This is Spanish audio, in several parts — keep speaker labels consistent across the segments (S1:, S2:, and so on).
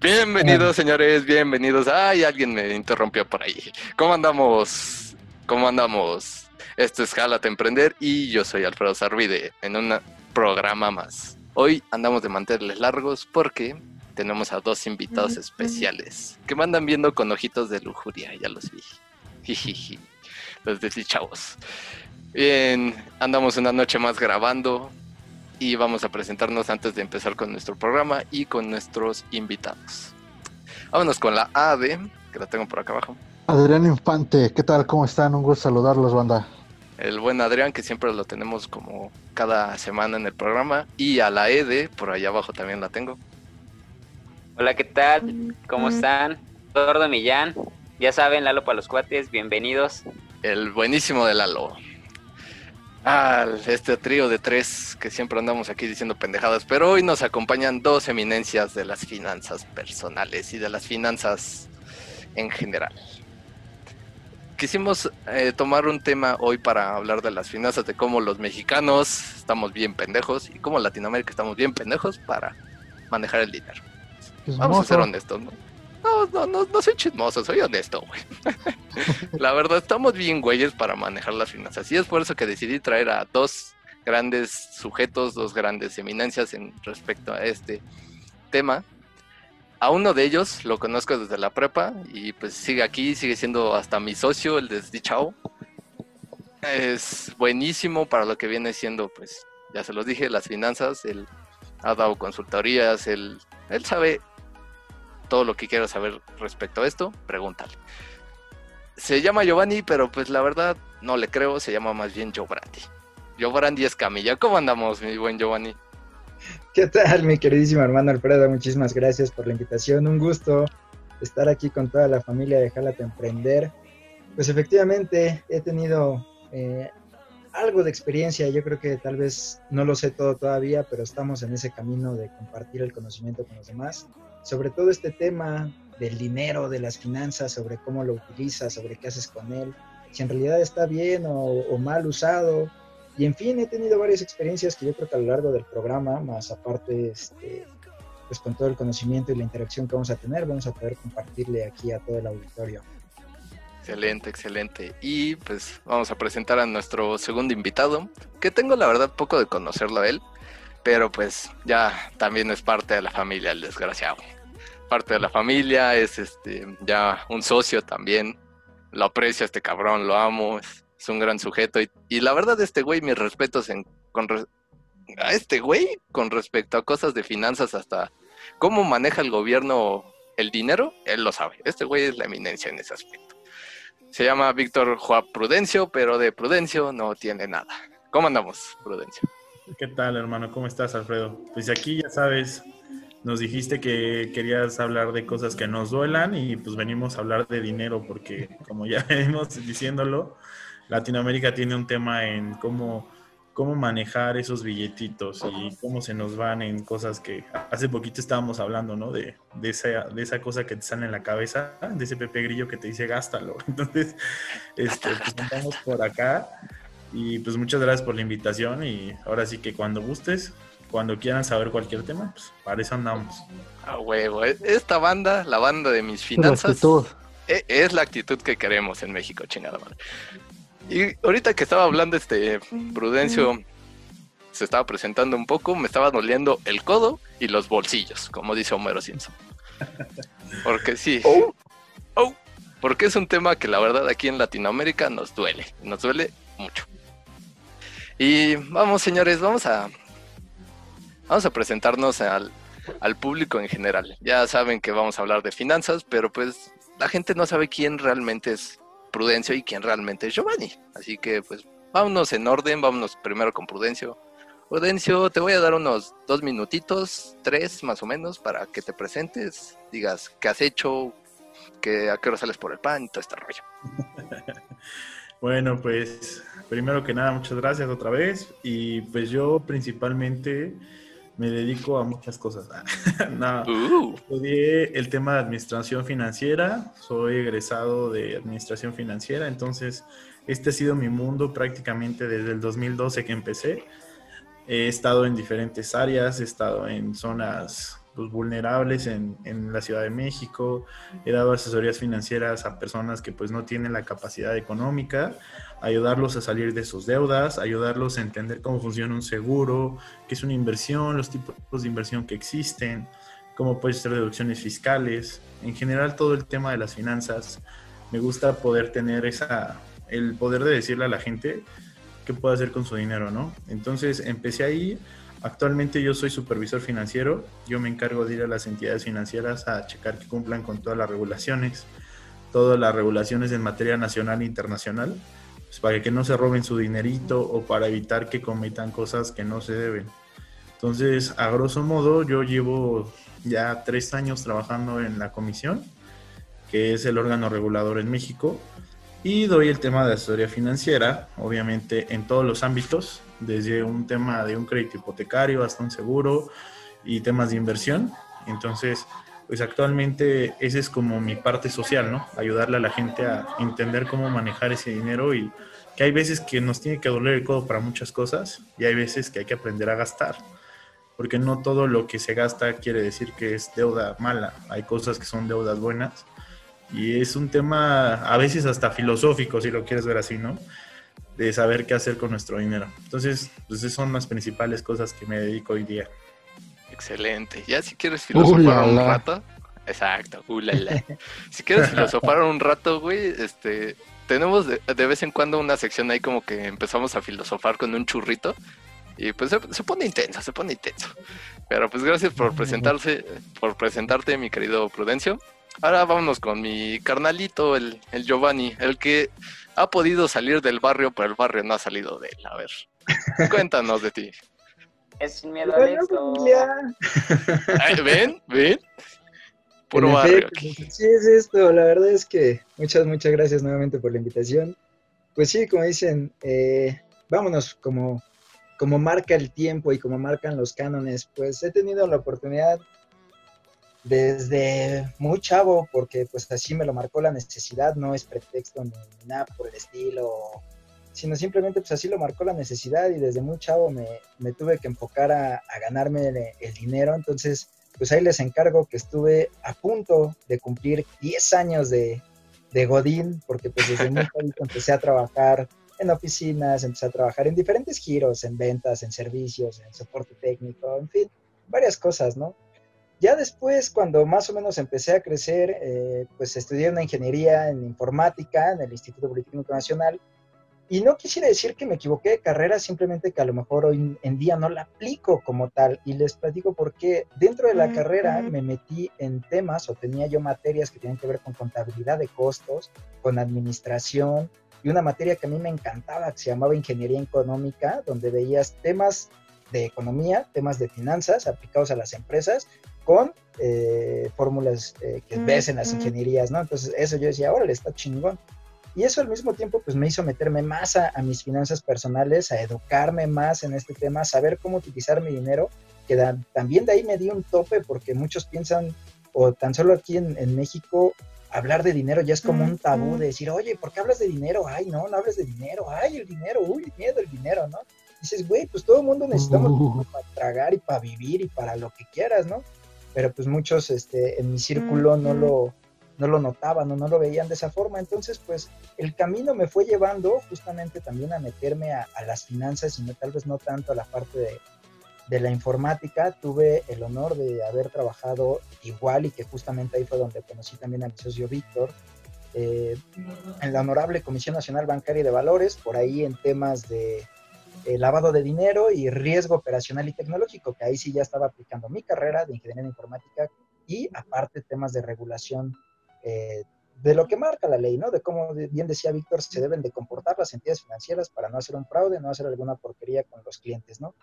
S1: Bienvenidos, señores, bienvenidos. Ay, alguien me interrumpió por ahí. ¿Cómo andamos? ¿Cómo andamos? Esto es Jálate Emprender y yo soy Alfredo Sarvide en un programa más. Hoy andamos de mantenerles largos porque tenemos a dos invitados especiales que me andan viendo con ojitos de lujuria, ya los vi. Jijiji, los desdichados. Bien, andamos una noche más grabando y vamos a presentarnos antes de empezar con nuestro programa y con nuestros invitados. Vámonos con la AD, que la tengo por acá abajo.
S2: Adrián Infante, ¿qué tal? ¿Cómo están? Un gusto saludarlos, banda.
S1: El buen Adrián, que siempre lo tenemos como cada semana en el programa. Y a la ED, por allá abajo también la tengo.
S3: Hola, ¿qué tal? ¿Cómo están? Gordo Millán. Ya saben, Lalo para los cuates, bienvenidos.
S1: El buenísimo de Lalo. Ah, este trío de tres que siempre andamos aquí diciendo pendejadas, pero hoy nos acompañan dos eminencias de las finanzas personales y de las finanzas en general. Quisimos eh, tomar un tema hoy para hablar de las finanzas, de cómo los mexicanos estamos bien pendejos y cómo Latinoamérica estamos bien pendejos para manejar el dinero. Vamos a ser honestos, ¿no? No, no, no, no soy chismoso, soy honesto, güey. la verdad, estamos bien güeyes para manejar las finanzas. Y es por eso que decidí traer a dos grandes sujetos, dos grandes eminencias en respecto a este tema. A uno de ellos lo conozco desde la prepa y pues sigue aquí, sigue siendo hasta mi socio, el desdichado. Es buenísimo para lo que viene siendo, pues, ya se los dije, las finanzas. Él ha dado consultorías, él, él sabe todo lo que quieras saber respecto a esto, pregúntale. Se llama Giovanni, pero pues la verdad no le creo, se llama más bien Giovanni. Giovanni Escamilla, ¿cómo andamos, mi buen Giovanni?
S4: ¿Qué tal, mi queridísimo hermano Alfredo? Muchísimas gracias por la invitación. Un gusto estar aquí con toda la familia de Jálate Emprender. Pues efectivamente he tenido eh, algo de experiencia. Yo creo que tal vez no lo sé todo todavía, pero estamos en ese camino de compartir el conocimiento con los demás sobre todo este tema del dinero, de las finanzas, sobre cómo lo utilizas, sobre qué haces con él, si en realidad está bien o, mal usado. Y en fin, he tenido varias experiencias que yo creo que a lo largo del programa, más aparte, este, pues con todo el conocimiento y la interacción que vamos a tener, vamos a poder compartirle aquí a todo el auditorio.
S1: Excelente, excelente. Y pues vamos a presentar a nuestro segundo invitado, que tengo la verdad poco de conocerlo a él, pero pues ya también es parte de la familia, el desgraciado. Parte de la familia, es este ya un socio también. Lo aprecio a este cabrón, lo amo, es, un gran sujeto. Y, la verdad, este güey, mis respetos en, con a este güey con respecto a cosas de finanzas, hasta cómo maneja el gobierno el dinero, él lo sabe. Este güey es la eminencia en ese aspecto. Se llama Víctor Juan Prudencio, pero de Prudencio no tiene nada. ¿Cómo andamos, Prudencio?
S5: ¿Qué tal, hermano? ¿Cómo estás, Alfredo? Pues aquí ya sabes, nos dijiste que querías hablar de cosas que nos duelan y pues venimos a hablar de dinero porque, como ya venimos diciéndolo, Latinoamérica tiene un tema en cómo, cómo manejar esos billetitos y cómo se nos van en cosas que hace poquito estábamos hablando, ¿no? De, de, esa, de esa cosa que te sale en la cabeza, de ese Pepe Grillo que te dice gástalo. Entonces, este, pues por acá y pues muchas gracias por la invitación y ahora sí que cuando gustes, cuando quieran saber cualquier tema, pues para eso andamos.
S1: Ah, huevo, e-, esta banda, la banda de mis finanzas, e-, es la actitud que queremos en México, chingada madre. Y ahorita que estaba hablando este Prudencio, se estaba presentando un poco, me estaba doliendo el codo y los bolsillos, como dice Homero Simpson. Porque sí. Oh. Oh, porque es un tema que la verdad aquí en Latinoamérica nos duele, nos duele mucho. Y vamos, señores, vamos a vamos a presentarnos al, al público en general. Ya saben que vamos a hablar de finanzas, pero pues la gente no sabe quién realmente es Prudencio y quién realmente es Giovanni. Así que pues vámonos en orden, vámonos primero con Prudencio. Prudencio, te voy a dar unos dos minutitos, tres más o menos, para que te presentes, digas qué has hecho, que a qué hora sales por el pan y todo este rollo.
S5: Bueno, pues primero que nada, muchas gracias otra vez. Y pues yo principalmente me dedico a muchas cosas. no, uh. Estudié el tema de administración financiera, soy egresado de administración financiera, entonces este ha sido mi mundo prácticamente desde el 2012 que empecé. He estado en diferentes áreas, he estado en zonas pues, vulnerables en, en, la Ciudad de México, he dado asesorías financieras a personas que pues no tienen la capacidad económica, ayudarlos a salir de sus deudas, ayudarlos a entender cómo funciona un seguro, qué es una inversión, los tipos de inversión que existen, cómo pueden ser deducciones fiscales, en general todo el tema de las finanzas. Me gusta poder tener esa, el poder de decirle a la gente qué puede hacer con su dinero, ¿no? Entonces empecé ahí Actualmente yo soy supervisor financiero, yo me encargo de ir a las entidades financieras a checar que cumplan con todas las regulaciones, todas las regulaciones en materia nacional e internacional, pues para que no se roben su dinerito o para evitar que cometan cosas que no se deben. Entonces, a grosso modo, yo llevo ya tres años trabajando en la comisión, que es el órgano regulador en México, y doy el tema de asesoría financiera, obviamente en todos los ámbitos, desde un tema de un crédito hipotecario hasta un seguro y temas de inversión. Entonces, pues actualmente esa es como mi parte social, ¿no? Ayudarle a la gente a entender cómo manejar ese dinero y que hay veces que nos tiene que doler el codo para muchas cosas y hay veces que hay que aprender a gastar, porque no todo lo que se gasta quiere decir que es deuda mala, hay cosas que son deudas buenas y es un tema a veces hasta filosófico, si lo quieres ver así, ¿no? De saber qué hacer con nuestro dinero. Entonces, pues esas son las principales cosas que me dedico hoy día.
S1: Excelente. Ya si quieres filosofar un rato. Exacto, ulala. si quieres filosofar un rato, güey, este, tenemos de, vez en cuando una sección ahí como que empezamos a filosofar con un churrito. Y pues se, pone intenso, se pone intenso. Pero pues gracias por presentarse, por presentarte, mi querido Prudencio. Ahora vámonos con mi carnalito, el, el Giovanni, el que ha podido salir del barrio, pero el barrio no ha salido de él. A ver, cuéntanos de ti.
S3: Es sin miedo a esto.
S1: ¿Ven? ¿Ven? Puro barrio.
S4: sí, es esto. La verdad es que muchas, muchas gracias nuevamente por la invitación. Pues sí, como dicen, eh, vámonos como, como marca el tiempo y como marcan los cánones. Pues he tenido la oportunidad desde muy chavo, porque pues así me lo marcó la necesidad, no es pretexto ni nada por el estilo, sino simplemente pues así lo marcó la necesidad y desde muy chavo me, me tuve que enfocar a, ganarme el, dinero, entonces pues ahí les encargo que estuve a punto de cumplir 10 años de, de Godín, porque pues desde muy joven empecé a trabajar en oficinas, empecé a trabajar en diferentes giros, en ventas, en servicios, en soporte técnico, en fin, varias cosas, ¿no? Ya después, cuando más o menos empecé a crecer, eh, pues estudié una ingeniería en informática en el Instituto Politécnico Nacional. Y no quisiera decir que me equivoqué de carrera, simplemente que a lo mejor hoy en día no la aplico como tal. Y les platico por qué. Dentro de la carrera me metí en temas o tenía yo materias que tenían que ver con contabilidad de costos, con administración y una materia que a mí me encantaba, que se llamaba ingeniería económica, donde veías temas de economía, temas de finanzas aplicados a las empresas con eh, fórmulas eh, que ves en las ingenierías, ¿no? Entonces eso yo decía, órale, está chingón. Y eso al mismo tiempo pues me hizo meterme más a, mis finanzas personales, a educarme más en este tema, a saber cómo utilizar mi dinero, que también de ahí me di un tope porque muchos piensan, o tan solo aquí en, México, hablar de dinero ya es como un tabú de decir, oye, ¿por qué hablas de dinero? Ay, no, no hables de dinero, ay, el dinero, uy, miedo el dinero, ¿no? dices, güey, pues todo el mundo necesitamos uh. para tragar y para vivir y para lo que quieras, ¿no? Pero pues muchos este, en mi círculo no lo, no lo notaban o no lo veían de esa forma. Entonces, pues el camino me fue llevando justamente también a meterme a, las finanzas y no, tal vez no tanto a la parte de, de, la informática. Tuve el honor de haber trabajado igual y que justamente ahí fue donde conocí también a mi socio Víctor. Eh, en la honorable Comisión Nacional Bancaria de Valores, por ahí en temas de eh, lavado de dinero y riesgo operacional y tecnológico, que ahí sí ya estaba aplicando mi carrera de ingeniería informática y aparte temas de regulación eh, de lo que marca la ley, ¿no? De cómo bien decía Víctor, se deben de comportar las entidades financieras para no hacer un fraude, no hacer alguna porquería con los clientes, ¿no?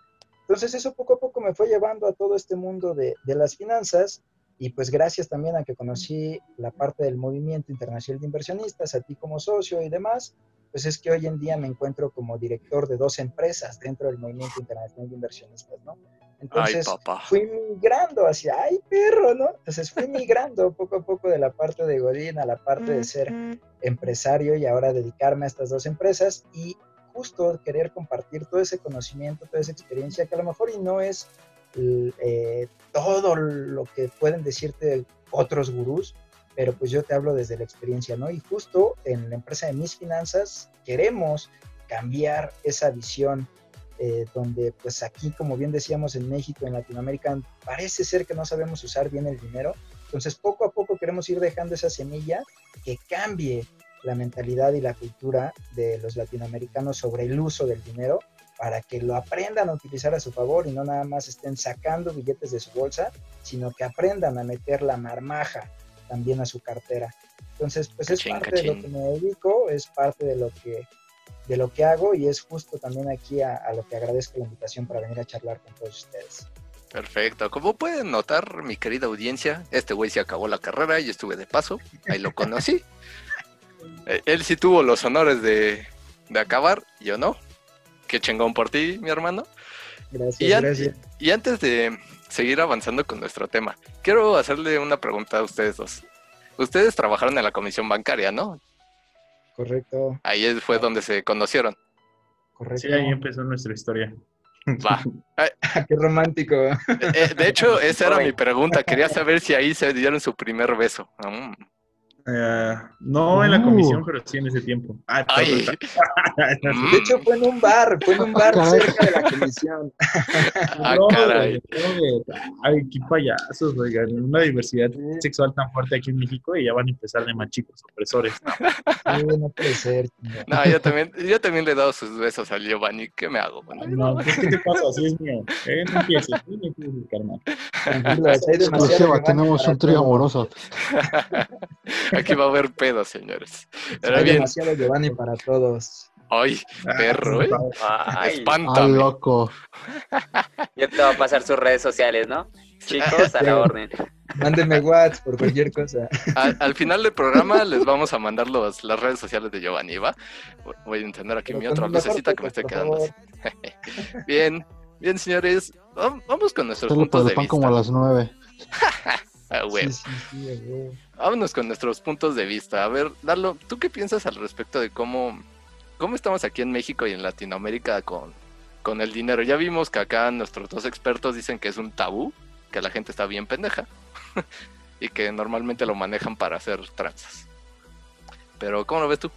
S4: Entonces eso poco a poco me fue llevando a todo este mundo de, de las finanzas y pues gracias también a que conocí la parte del movimiento internacional de inversionistas, a ti como socio y demás, pues es que hoy en día me encuentro como director de dos empresas dentro del movimiento internacional de inversionistas, ¿no? Entonces fui migrando hacia, ay perro, ¿no? Entonces fui migrando poco a poco de la parte de Godín a la parte de ser empresario y ahora dedicarme a estas dos empresas y justo querer compartir todo ese conocimiento, toda esa experiencia que a lo mejor y no es eh, todo lo que pueden decirte otros gurús, pero pues yo te hablo desde la experiencia, ¿no? Y justo en la empresa de mis finanzas queremos cambiar esa visión eh, donde pues aquí, como bien decíamos en México, en Latinoamérica, parece ser que no sabemos usar bien el dinero. Entonces, poco a poco queremos ir dejando esa semilla que cambie la mentalidad y la cultura de los latinoamericanos sobre el uso del dinero para que lo aprendan a utilizar a su favor y no nada más estén sacando billetes de su bolsa, sino que aprendan a meter la marmaja también a su cartera. Entonces, pues es parte de lo que me dedico, es parte de lo que de lo que hago y es justo también aquí a, lo que agradezco la invitación para venir a charlar con todos ustedes.
S1: Perfecto. Como pueden notar, mi querida audiencia, este güey se acabó la carrera y estuve de paso. Ahí lo conocí. Eh, él sí tuvo los honores de, acabar, yo no. Qué chingón por ti, mi hermano.
S4: Gracias,
S1: y,
S4: gracias.
S1: Y antes de seguir avanzando con nuestro tema, quiero hacerle una pregunta a ustedes dos. Ustedes trabajaron en la comisión bancaria, ¿no?
S4: Correcto.
S1: Ahí fue donde se conocieron.
S5: Correcto. Sí, ahí empezó nuestra historia.
S1: Va.
S4: Qué romántico.
S1: Eh, de hecho, esa era mi pregunta. Quería saber si ahí se dieron su primer beso. Mm.
S5: Eh, no en la uh. comisión, pero sí en ese tiempo.
S4: Ah, de hecho, fue en un bar, fue en un bar cerca de la comisión.
S1: ah, caray.
S5: Ay, qué payasos, oigan. Una diversidad sexual tan fuerte aquí en México y ya van a empezar de machicos opresores.
S4: No, no puede ser.
S1: No, yo también, yo también le he dado sus besos a Giovanni. ¿Qué me hago?
S5: no, ¿qué te pasa? Así es mío. Eh, no empieces, no empieces, carnal.
S2: tenemos un trío amoroso.
S1: Aquí va a haber pedo, señores.
S4: Era bien. demasiado Giovanni para todos.
S1: Ay, perro, ¿eh?
S3: Ay,
S2: Ay, loco.
S3: Ya te va a pasar sus redes sociales, ¿no? Chicos, a la orden.
S4: Mándenme WhatsApp por cualquier cosa.
S1: Al, final del programa les vamos a mandar los, las redes sociales de Giovanni, ¿va? Voy a encender aquí mi otra lucecita que me estoy quedando así. bien, bien, señores. Vamos con nuestros puntos de vista.
S2: como a las nueve.
S1: Ah, Vámonos con nuestros puntos de vista. A ver, Darlo, ¿tú qué piensas al respecto de cómo, cómo estamos aquí en México y en Latinoamérica con, con el dinero? Ya vimos que acá nuestros dos expertos dicen que es un tabú, que la gente está bien pendeja y que normalmente lo manejan para hacer tranzas. Pero, ¿cómo lo ves tú?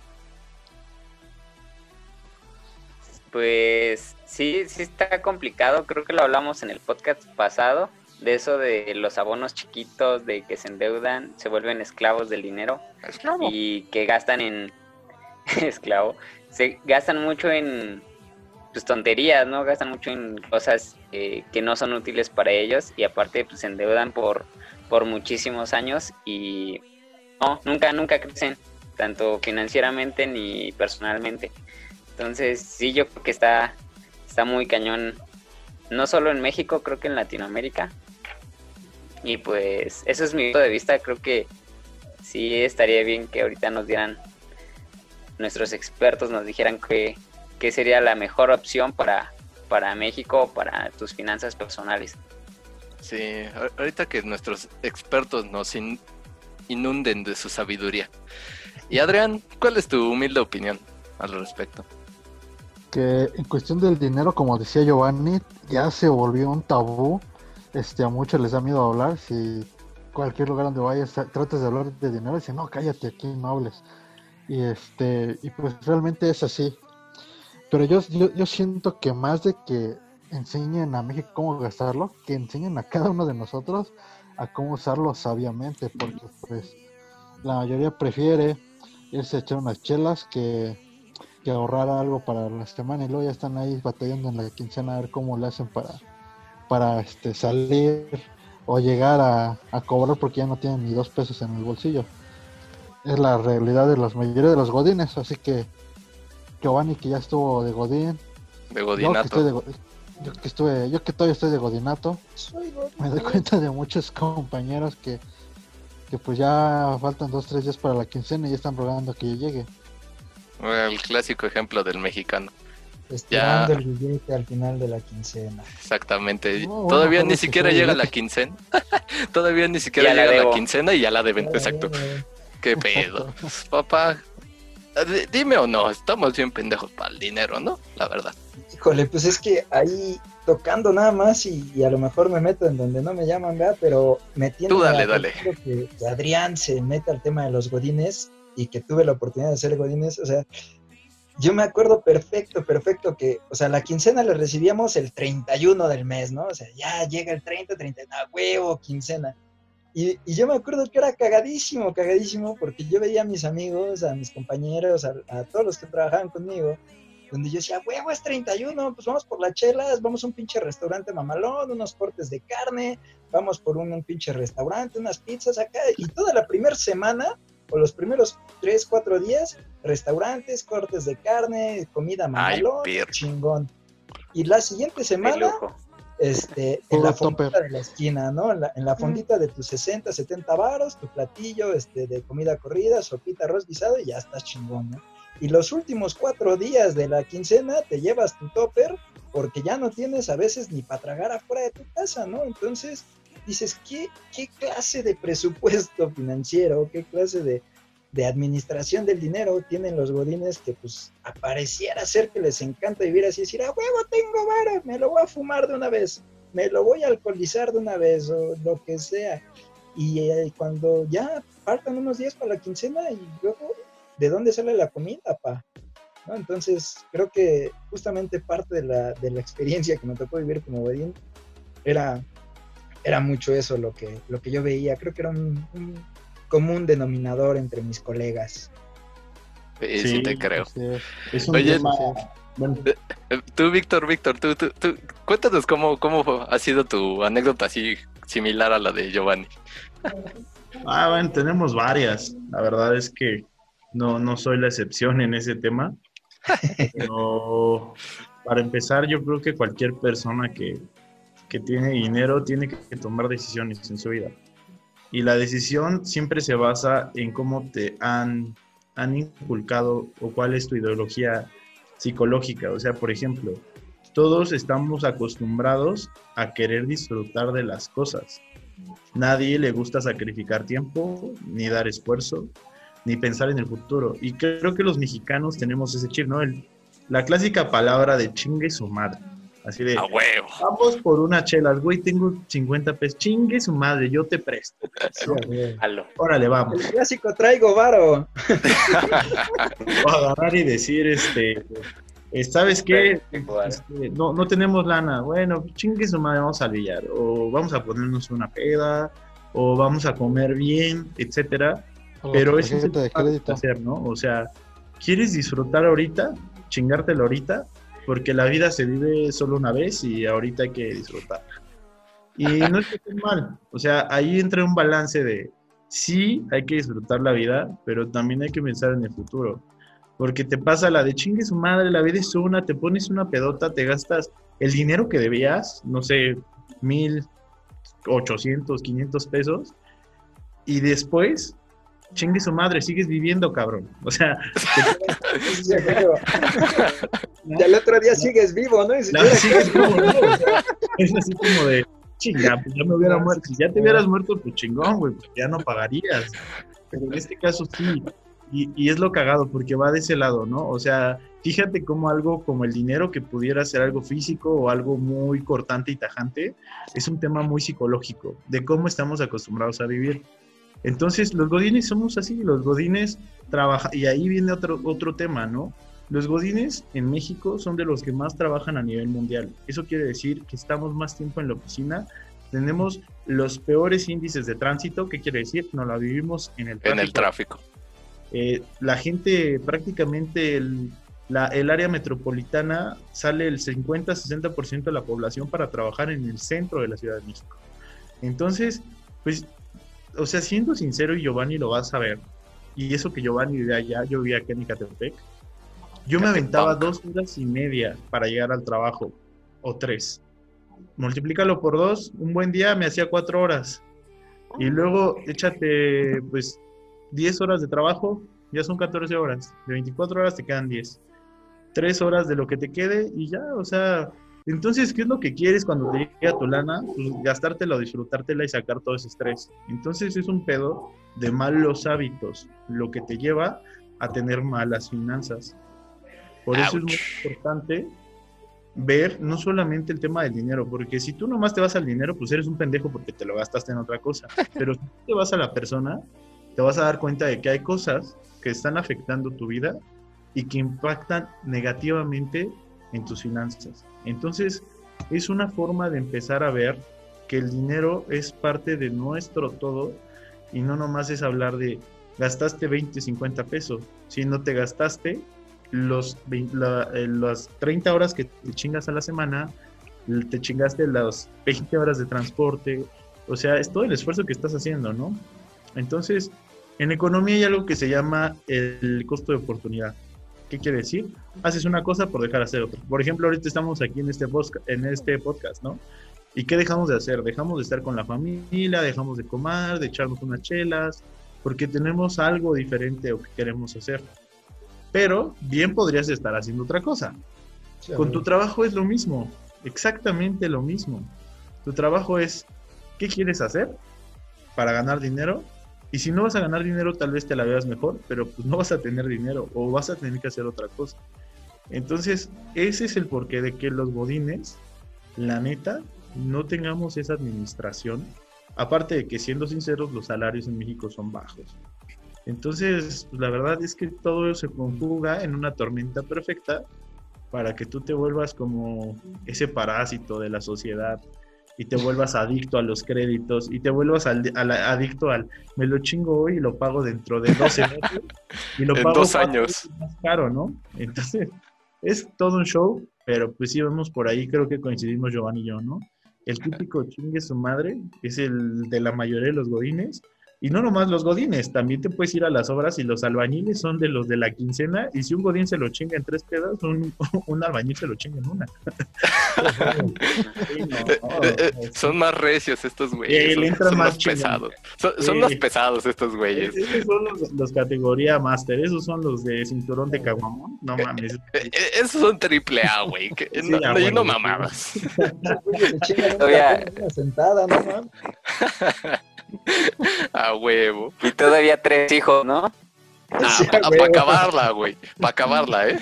S3: Pues sí, sí está complicado. Creo que lo hablamos en el podcast pasado de eso de los abonos chiquitos, de que se endeudan, se vuelven esclavos del dinero y que gastan en esclavo, se gastan mucho en pues tonterías, ¿no? Gastan mucho en cosas eh, que no son útiles para ellos y aparte pues se endeudan por, por muchísimos años y no, nunca, nunca crecen, tanto financieramente ni personalmente. Entonces sí, yo creo que está, está muy cañón, no solo en México, creo que en Latinoamérica, y pues eso es mi punto de vista, creo que sí estaría bien que ahorita nos dieran, nuestros expertos nos dijeran que, sería la mejor opción para, para México, para tus finanzas personales.
S1: Sí, ahorita que nuestros expertos nos inunden de su sabiduría. Y Adrián, ¿cuál es tu humilde opinión al respecto?
S2: Que en cuestión del dinero, como decía Giovanni, ya se volvió un tabú este, a muchos les da miedo hablar. Si cualquier lugar donde vayas tratas de hablar de dinero, dicen, no, cállate aquí, no hables. Y, este, y pues realmente es así. Pero yo, yo, siento que más de que enseñen a México cómo gastarlo, que enseñen a cada uno de nosotros a cómo usarlo sabiamente, porque pues la mayoría prefiere irse a echar unas chelas que, que ahorrar algo para la semana y luego ya están ahí batallando en la quincena a ver cómo le hacen para, para este, salir o llegar a, cobrar porque ya no tienen ni dos pesos en el bolsillo. Es la realidad de los mayoría de los godines, así que Giovanni que ya estuvo de godín.
S1: De godinato.
S2: Yo que, estuve, yo que todavía estoy de godinato, me doy cuenta de muchos compañeros que, que pues ya faltan dos, tres días para la quincena y ya están rogando que yo llegue.
S1: El clásico ejemplo del mexicano.
S4: Esperando el billete al final de la quincena.
S1: Exactamente. Todavía ni siquiera llega la quincena. Todavía ni siquiera llega la, quincena y ya la deben. Exacto. Qué pedo. Papá, dime o no, estamos bien pendejos para el dinero, ¿no? La verdad.
S4: Híjole, pues es que ahí tocando nada más y, a lo mejor me meto en donde no me llaman, ¿verdad? Pero me tiene
S1: Tú dale, dale.
S4: Que, que, Adrián se meta al tema de los godines y que tuve la oportunidad de ser godines, o sea, yo me acuerdo perfecto, perfecto que, o sea, la quincena la recibíamos el 31 del mes, ¿no? O sea, ya llega el 30, 30, a huevo, quincena. Y, y, yo me acuerdo que era cagadísimo, cagadísimo, porque yo veía a mis amigos, a mis compañeros, a, a todos los que trabajaban conmigo, donde yo decía, huevo, es 31, pues vamos por las chelas, vamos a un pinche restaurante mamalón, unos cortes de carne, vamos por un, un pinche restaurante, unas pizzas acá, y toda la primera semana, o los primeros 3, 4 días, restaurantes, cortes de carne, comida mamalón, chingón. Y la siguiente semana, este, en la fondita de la esquina, ¿no? En la, en la fondita de tus 60, 70 varos, tu platillo este, de comida corrida, sopita, arroz guisado y ya estás chingón, ¿no? y los últimos cuatro días de la quincena te llevas tu topper porque ya no tienes a veces ni para tragar afuera de tu casa, ¿no? Entonces dices, ¿qué, qué clase de presupuesto financiero, qué clase de, administración del dinero tienen los godines que pues apareciera ser que les encanta vivir así, decir, ah, huevo, tengo vara, me lo voy a fumar de una vez, me lo voy a alcoholizar de una vez o lo que sea. Y eh, cuando ya faltan unos días para la quincena y luego ¿de dónde sale la comida, pa? ¿No? Entonces, creo que justamente parte de la, de la experiencia que me tocó vivir como Godín era, era mucho eso lo que, lo que yo veía. Creo que era un, común denominador entre mis colegas.
S1: Sí, sí te creo. Es un Oye, eh, eh, tú, Víctor, Víctor, tú, tú, tú, cuéntanos cómo, cómo ha sido tu anécdota así similar a la de Giovanni.
S5: Ah, bueno, tenemos varias. La verdad es que no, no soy la excepción en ese tema. Pero para empezar, yo creo que cualquier persona que, tiene dinero tiene que tomar decisiones en su vida. Y la decisión siempre se basa en cómo te han, han inculcado o cuál es tu ideología psicológica. O sea, por ejemplo, todos estamos acostumbrados a querer disfrutar de las cosas. Nadie le gusta sacrificar tiempo ni dar esfuerzo ni pensar en el futuro. Y creo que los mexicanos tenemos ese chip, ¿no? El, la clásica palabra de chingue su madre. Así de,
S1: a huevo.
S5: Vamos por una chela, güey, tengo 50 pesos, chingue su madre, yo te presto. Órale, vamos.
S4: El clásico traigo varo.
S5: o agarrar y decir, este, eh, ¿sabes qué? Este, no, no tenemos lana. Bueno, chingue su madre, vamos al billar. O vamos a ponernos una peda, o vamos a comer bien, etcétera pero eso es de crédito. hacer, ¿no? O sea, ¿quieres disfrutar ahorita? Chingártelo ahorita, porque la vida se vive solo una vez y ahorita hay que disfrutar. Y no es que esté mal, o sea, ahí entra un balance de sí, hay que disfrutar la vida, pero también hay que pensar en el futuro. Porque te pasa la de chingue su madre, la vida es una, te pones una pedota, te gastas el dinero que debías, no sé, mil, ochocientos, quinientos pesos, y después chingue su madre, sigues viviendo, cabrón. O sea,
S4: y al otro día sigues vivo, ¿no?
S5: es así como de, chinga, pues ya me hubiera muerto. Si ya te hubieras muerto, pues chingón, güey, pues ya no pagarías. Pero en este caso sí. Y, y es lo cagado, porque va de ese lado, ¿no? O sea, fíjate cómo algo como el dinero, que pudiera ser algo físico o algo muy cortante y tajante, es un tema muy psicológico, de cómo estamos acostumbrados a vivir. Entonces, los godines somos así, los godines trabajan, y ahí viene otro, otro tema, ¿no? Los godines en México son de los que más trabajan a nivel mundial. Eso quiere decir que estamos más tiempo en la oficina, tenemos los peores índices de tránsito, ¿qué quiere decir? No la vivimos en el
S1: tráfico. En el tráfico.
S5: Eh, la gente, prácticamente el, la, el área metropolitana sale el 50-60% de la población para trabajar en el centro de la Ciudad de México. Entonces, pues o sea, siendo sincero, y Giovanni lo va a saber, y eso que Giovanni de allá, yo vivía aquí en Icatepec, yo me aventaba dos horas y media para llegar al trabajo, o tres. Multiplícalo por dos, un buen día me hacía cuatro horas. Y luego échate, pues, diez horas de trabajo, ya son 14 horas. De 24 horas te quedan 10. Tres horas de lo que te quede y ya, o sea, entonces, ¿qué es lo que quieres cuando te llega tu lana? Pues gastártela o disfrutártela y sacar todo ese estrés. Entonces es un pedo de malos hábitos, lo que te lleva a tener malas finanzas. Por eso es muy importante ver no solamente el tema del dinero, porque si tú nomás te vas al dinero, pues eres un pendejo porque te lo gastaste en otra cosa. Pero si te vas a la persona, te vas a dar cuenta de que hay cosas que están afectando tu vida y que impactan negativamente en tus finanzas. Entonces, es una forma de empezar a ver que el dinero es parte de nuestro todo y no nomás es hablar de gastaste 20, 50 pesos, si no te gastaste los, eh, las 30 horas que te chingas a la semana, te chingaste las 20 horas de transporte, o sea, es todo el esfuerzo que estás haciendo, ¿no? Entonces, en economía hay algo que se llama el costo de oportunidad. ¿Qué quiere decir? Haces una cosa por dejar de hacer otra. Por ejemplo, ahorita estamos aquí en este, en este podcast, ¿no? ¿Y qué dejamos de hacer? Dejamos de estar con la familia, dejamos de comer, de echarnos unas chelas, porque tenemos algo diferente o que queremos hacer pero bien podrías estar haciendo otra cosa. Con tu trabajo es lo mismo, exactamente lo mismo. Tu trabajo es, ¿qué quieres hacer para ganar dinero? Y si no vas a ganar dinero, tal vez te la veas mejor, pero pues no vas a tener dinero o vas a tener que hacer otra cosa. Entonces, ese es el porqué de que los godines, la neta, no tengamos esa administración. Aparte de que, siendo sinceros, los salarios en México son bajos. Entonces, pues, la verdad es que todo se conjuga en una tormenta perfecta para que tú te vuelvas como ese parásito de la sociedad y te vuelvas adicto a los créditos y te vuelvas adicto al me lo chingo hoy y lo pago dentro de 12 meses y lo pago
S1: dos años
S5: más caro, ¿no? Entonces, es todo un show, pero pues sí vemos por ahí, creo que coincidimos Giovanni y yo, ¿no? El típico chingue su madre es el de la mayoría de los godines y no nomás los godines, también te puedes ir a las obras y los albañiles son de los de la quincena y si un godín se lo chinga en tres pedas, un, un albañil se lo chinga en una.
S1: son más recios estos güeyes. son, más pesados. Son, los pesados estos güeyes.
S5: Esos son los, los, categoría master, esos son los de cinturón de caguamón. No eh, mames.
S1: Eh, eh, esos son triple A, güey. no, no, no mamabas.
S4: sentada, no mames.
S1: A huevo.
S3: Y todavía tres hijos, ¿no?
S1: Ah, para acabarla, güey. Para acabarla, ¿eh?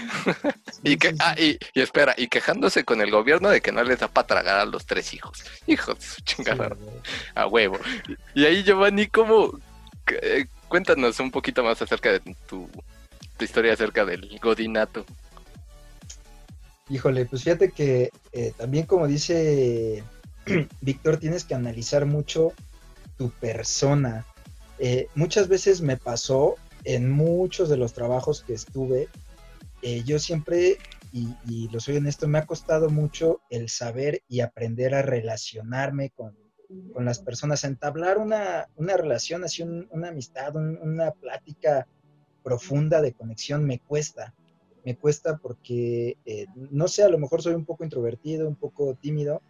S1: y, que, ah, y, espera, y quejándose con el gobierno de que no les da para tragar a los tres hijos. Hijos de su chingada. a huevo. Y ahí, Giovanni, ¿cómo? Eh, cuéntanos un poquito más acerca de tu, historia acerca del godinato.
S4: Híjole, pues fíjate que eh, también como dice Víctor, tienes que analizar mucho tu persona. Eh, muchas veces me pasó en muchos de los trabajos que estuve, eh, yo siempre, y, lo soy honesto, me ha costado mucho el saber y aprender a relacionarme con, las personas, entablar una, relación, así una amistad, una plática profunda de conexión, me cuesta. Me cuesta porque, eh, no sé, a lo mejor soy un poco introvertido, un poco tímido,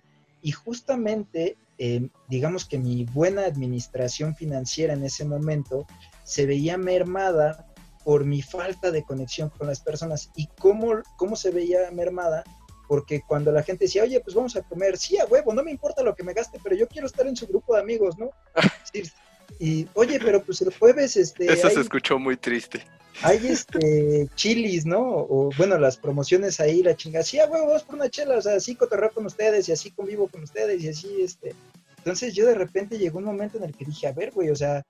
S4: y justamente eh, digamos que mi buena administración financiera en ese momento se veía mermada por mi falta de conexión con las personas. ¿Y cómo, cómo se veía mermada? Porque cuando la gente decía, oye, pues vamos a comer, sí, a huevo, no me importa lo que me gaste, pero yo quiero estar en su grupo de amigos, ¿no? y, oye, pero pues el jueves, este...
S1: Eso se escuchó muy triste
S4: hay este chilis, ¿no? O bueno, las promociones ahí, la chinga, sí, a huevo, vamos por una chela, o sea, así cotorreo con ustedes y así convivo con ustedes y así, este. Entonces yo de repente llegó un momento en el que dije, a ver, güey, o sea,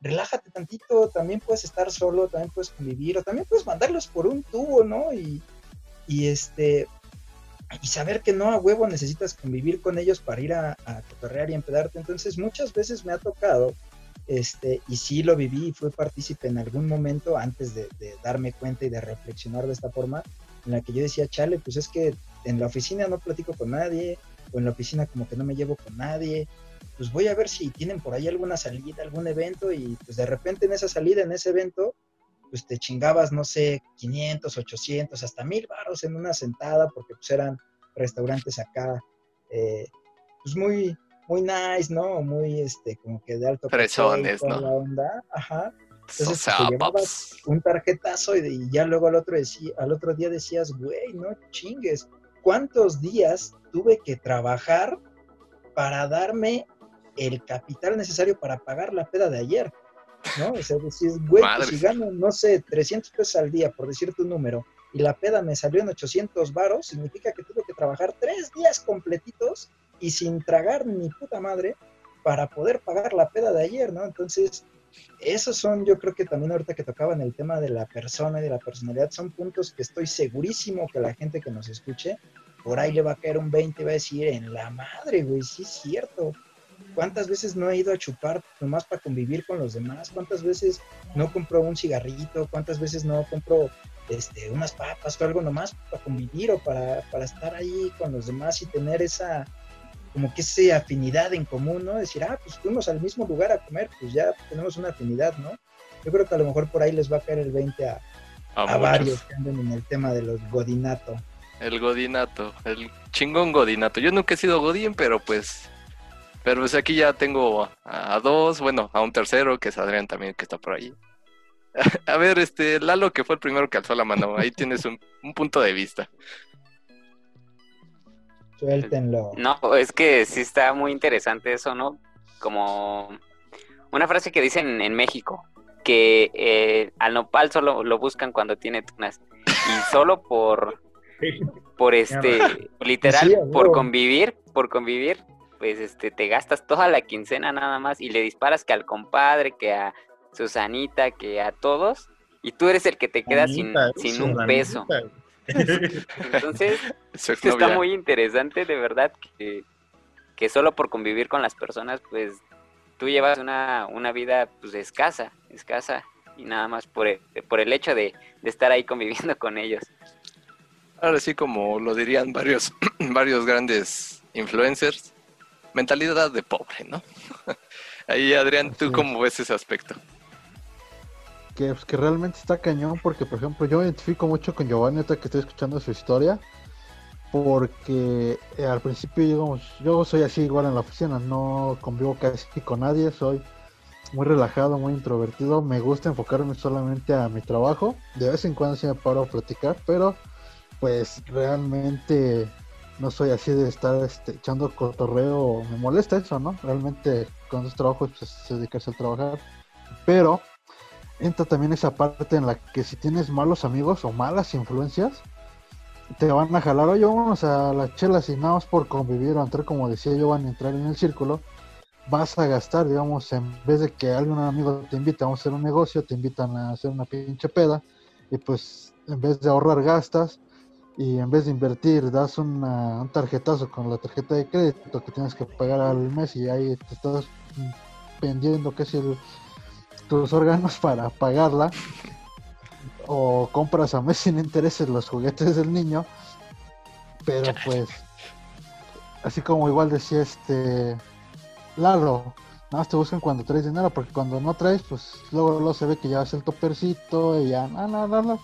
S4: relájate tantito, también puedes estar solo, también puedes convivir, o también puedes mandarlos por un tubo, ¿no? Y, y este, y saber que no a huevo necesitas convivir con ellos para ir a, cotorrear y empedarte. Entonces muchas veces me ha tocado este, y sí lo viví y fui partícipe en algún momento antes de, darme cuenta y de reflexionar de esta forma, en la que yo decía, chale, pues es que en la oficina no platico con nadie, o en la oficina como que no me llevo con nadie, pues voy a ver si tienen por ahí alguna salida, algún evento, y pues de repente en esa salida, en ese evento, pues te chingabas, no sé, 500, 800, hasta mil baros en una sentada, porque pues eran restaurantes acá, eh, pues muy, muy nice, ¿no? Muy, este, como que de alto
S1: Presones, ¿no?
S4: La onda. Ajá. Entonces te llevabas un tarjetazo y, ya luego al otro, decía, al otro día decías, güey, no chingues, ¿cuántos días tuve que trabajar para darme el capital necesario para pagar la peda de ayer? ¿No? O sea, decís, güey, pues si gano, no sé, 300 pesos al día, por decirte un número, y la peda me salió en 800 varos, significa que tuve que trabajar tres días completitos y sin tragar ni puta madre para poder pagar la peda de ayer, ¿no? Entonces, esos son, yo creo que también ahorita que tocaban el tema de la persona y de la personalidad, son puntos que estoy segurísimo que la gente que nos escuche, por ahí le va a caer un 20 y va a decir, en la madre, güey, sí es cierto. ¿Cuántas veces no he ido a chupar nomás para convivir con los demás? ¿Cuántas veces no compro un cigarrito? ¿Cuántas veces no compro este, unas papas o algo nomás para convivir o para, para estar ahí con los demás y tener esa, como que esa afinidad en común, ¿no? Decir, ah, pues fuimos al mismo lugar a comer, pues ya tenemos una afinidad, ¿no? Yo creo que a lo mejor por ahí les va a caer el 20 a, a, varios que anden en el tema de los godinato.
S1: El godinato, el chingón godinato. Yo nunca he sido godín, pero pues pero pues aquí ya tengo a, dos, bueno, a un tercero, que es Adrián también, que está por ahí. a ver, este, Lalo, que fue el primero que alzó la mano, ahí tienes un, un punto de vista.
S4: Suéltenlo.
S3: No, es que sí está muy interesante eso, ¿no? Como una frase que dicen en México, que eh, al nopal solo lo buscan cuando tiene tunas. Y solo por, por este, literal, por convivir, por convivir, pues este, te gastas toda la quincena nada más y le disparas que al compadre, que a Susanita, que a todos, y tú eres el que te queda sin, sin un peso. Entonces, está muy interesante, de verdad, que, que, solo por convivir con las personas, pues tú llevas una, una vida pues escasa, escasa, y nada más por el, por el hecho de, de estar ahí conviviendo con ellos.
S1: Ahora sí, como lo dirían varios, varios grandes influencers, mentalidad de pobre, ¿no? Ahí, Adrián, ¿tú cómo ves ese aspecto?
S2: Que, pues, que realmente está cañón, porque, por ejemplo, yo identifico mucho con Giovanni, que estoy escuchando su historia, porque eh, al principio, digamos, yo soy así igual en la oficina, no convivo casi con nadie, soy muy relajado, muy introvertido, me gusta enfocarme solamente a mi trabajo, de vez en cuando sí me paro a platicar, pero pues realmente no soy así de estar este, echando cotorreo, me molesta eso, ¿no? Realmente cuando es trabajo, pues se dedicarse a trabajar. Pero entra también esa parte en la que si tienes malos amigos o malas influencias, te van a jalar, oye, vamos a las chelas y nada más por convivir o entrar, como decía yo, van a entrar en el círculo, vas a gastar, digamos, en vez de que algún amigo te invite a hacer un negocio, te invitan a hacer una pinche peda, y pues en vez de ahorrar gastas, y en vez de invertir das un tarjetazo con la tarjeta de crédito que tienes que pagar al mes y ahí te estás vendiendo casi el, tus órganos para pagarla o compras a mes sin intereses los juguetes del niño pero pues así como igual decía este Lalo nada más te buscan cuando traes dinero porque cuando no traes pues luego, luego se ve que ya hace el topercito y ya no no no no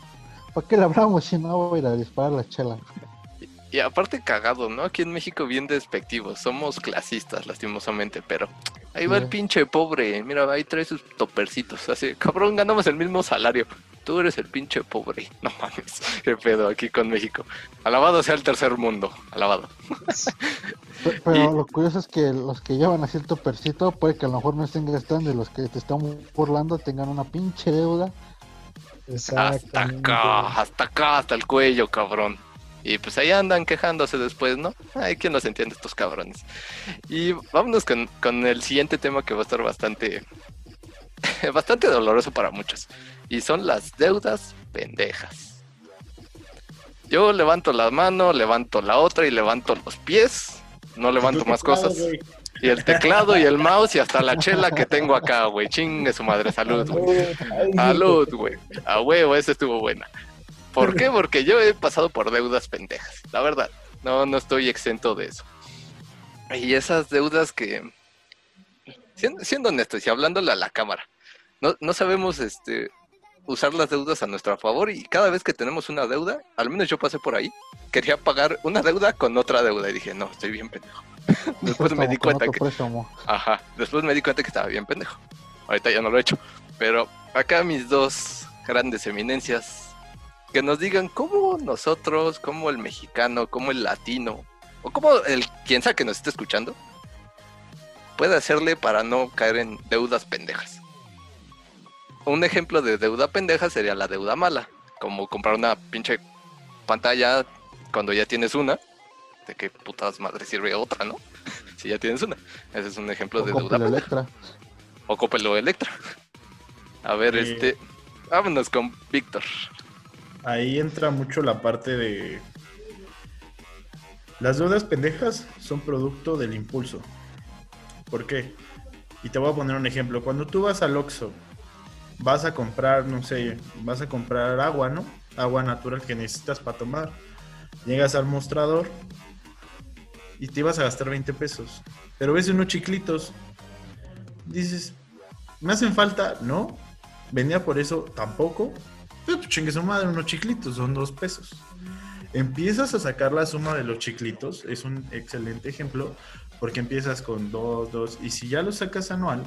S2: ¿Para qué le hablamos si no voy a ir a disparar la chela?
S1: Y, aparte cagado, ¿no? Aquí en México bien despectivos, somos clasistas lastimosamente, pero ahí va el pinche pobre, mira, ahí trae sus topercitos, así, cabrón, ganamos el mismo salario. Tú eres el pinche pobre. No mames, qué pedo aquí con México. Alabado sea el tercer mundo, alabado.
S2: Pero, lo curioso es que los que llevan así el topercito puede que a lo mejor no estén gastando y los que te están burlando tengan una pinche deuda
S1: hasta acá, hasta acá, hasta el cuello, cabrón. Y pues ahí andan quejándose después, ¿no? Hay quien los entiende estos cabrones. Y vámonos con, con el siguiente tema que va a estar bastante, bastante doloroso para muchos. Y son las deudas pendejas. Yo levanto la mano, levanto la otra y levanto los pies. No levanto más cosas. Y el teclado y el mouse y hasta la chela que tengo acá, güey. Chingue su madre, salud, güey. Salud, güey. A huevo, esa estuvo buena. ¿Por qué? Porque yo he pasado por deudas pendejas, la verdad. No, no estoy exento de eso. Y esas deudas que, siendo, siendo honestos y hablándole a la cámara, no, no sabemos este, usar las deudas a nuestro favor y cada vez que tenemos una deuda, al menos yo pasé por ahí, quería pagar una deuda con otra deuda y dije, no, estoy bien pendejo. después me di cuenta que... Ajá, después me di cuenta que estaba bien pendejo. Ahorita ya no lo he hecho. Pero acá mis dos grandes eminencias, que nos digan cómo nosotros, cómo el mexicano, cómo el latino, o cómo el quien sea que nos esté escuchando, puede hacerle para no caer en deudas pendejas. Un ejemplo de deuda pendeja sería la deuda mala, como comprar una pinche pantalla cuando ya tienes una, de qué putas madre sirve otra, ¿no? si ya tienes una. Ese es un ejemplo de
S2: deuda. Electra.
S1: O Copelo Electra. A ver, este. Vámonos con Víctor.
S5: Ahí entra mucho la parte de. Las deudas pendejas son producto del impulso. ¿Por qué? Y te voy a poner un ejemplo. Cuando tú vas al Oxxo, vas a comprar, no sé, vas a comprar agua, ¿no? Agua natural que necesitas para tomar. Llegas al mostrador y te ibas a gastar 20 pesos. Pero ves unos chiclitos. Dices, ¿me hacen falta? No. Venía por eso tampoco. Pero pues chingue su madre, unos chiclitos, son dos pesos. Empiezas a sacar la suma de los chiclitos, es un excelente ejemplo, porque empiezas con dos, dos, y si ya lo sacas anual,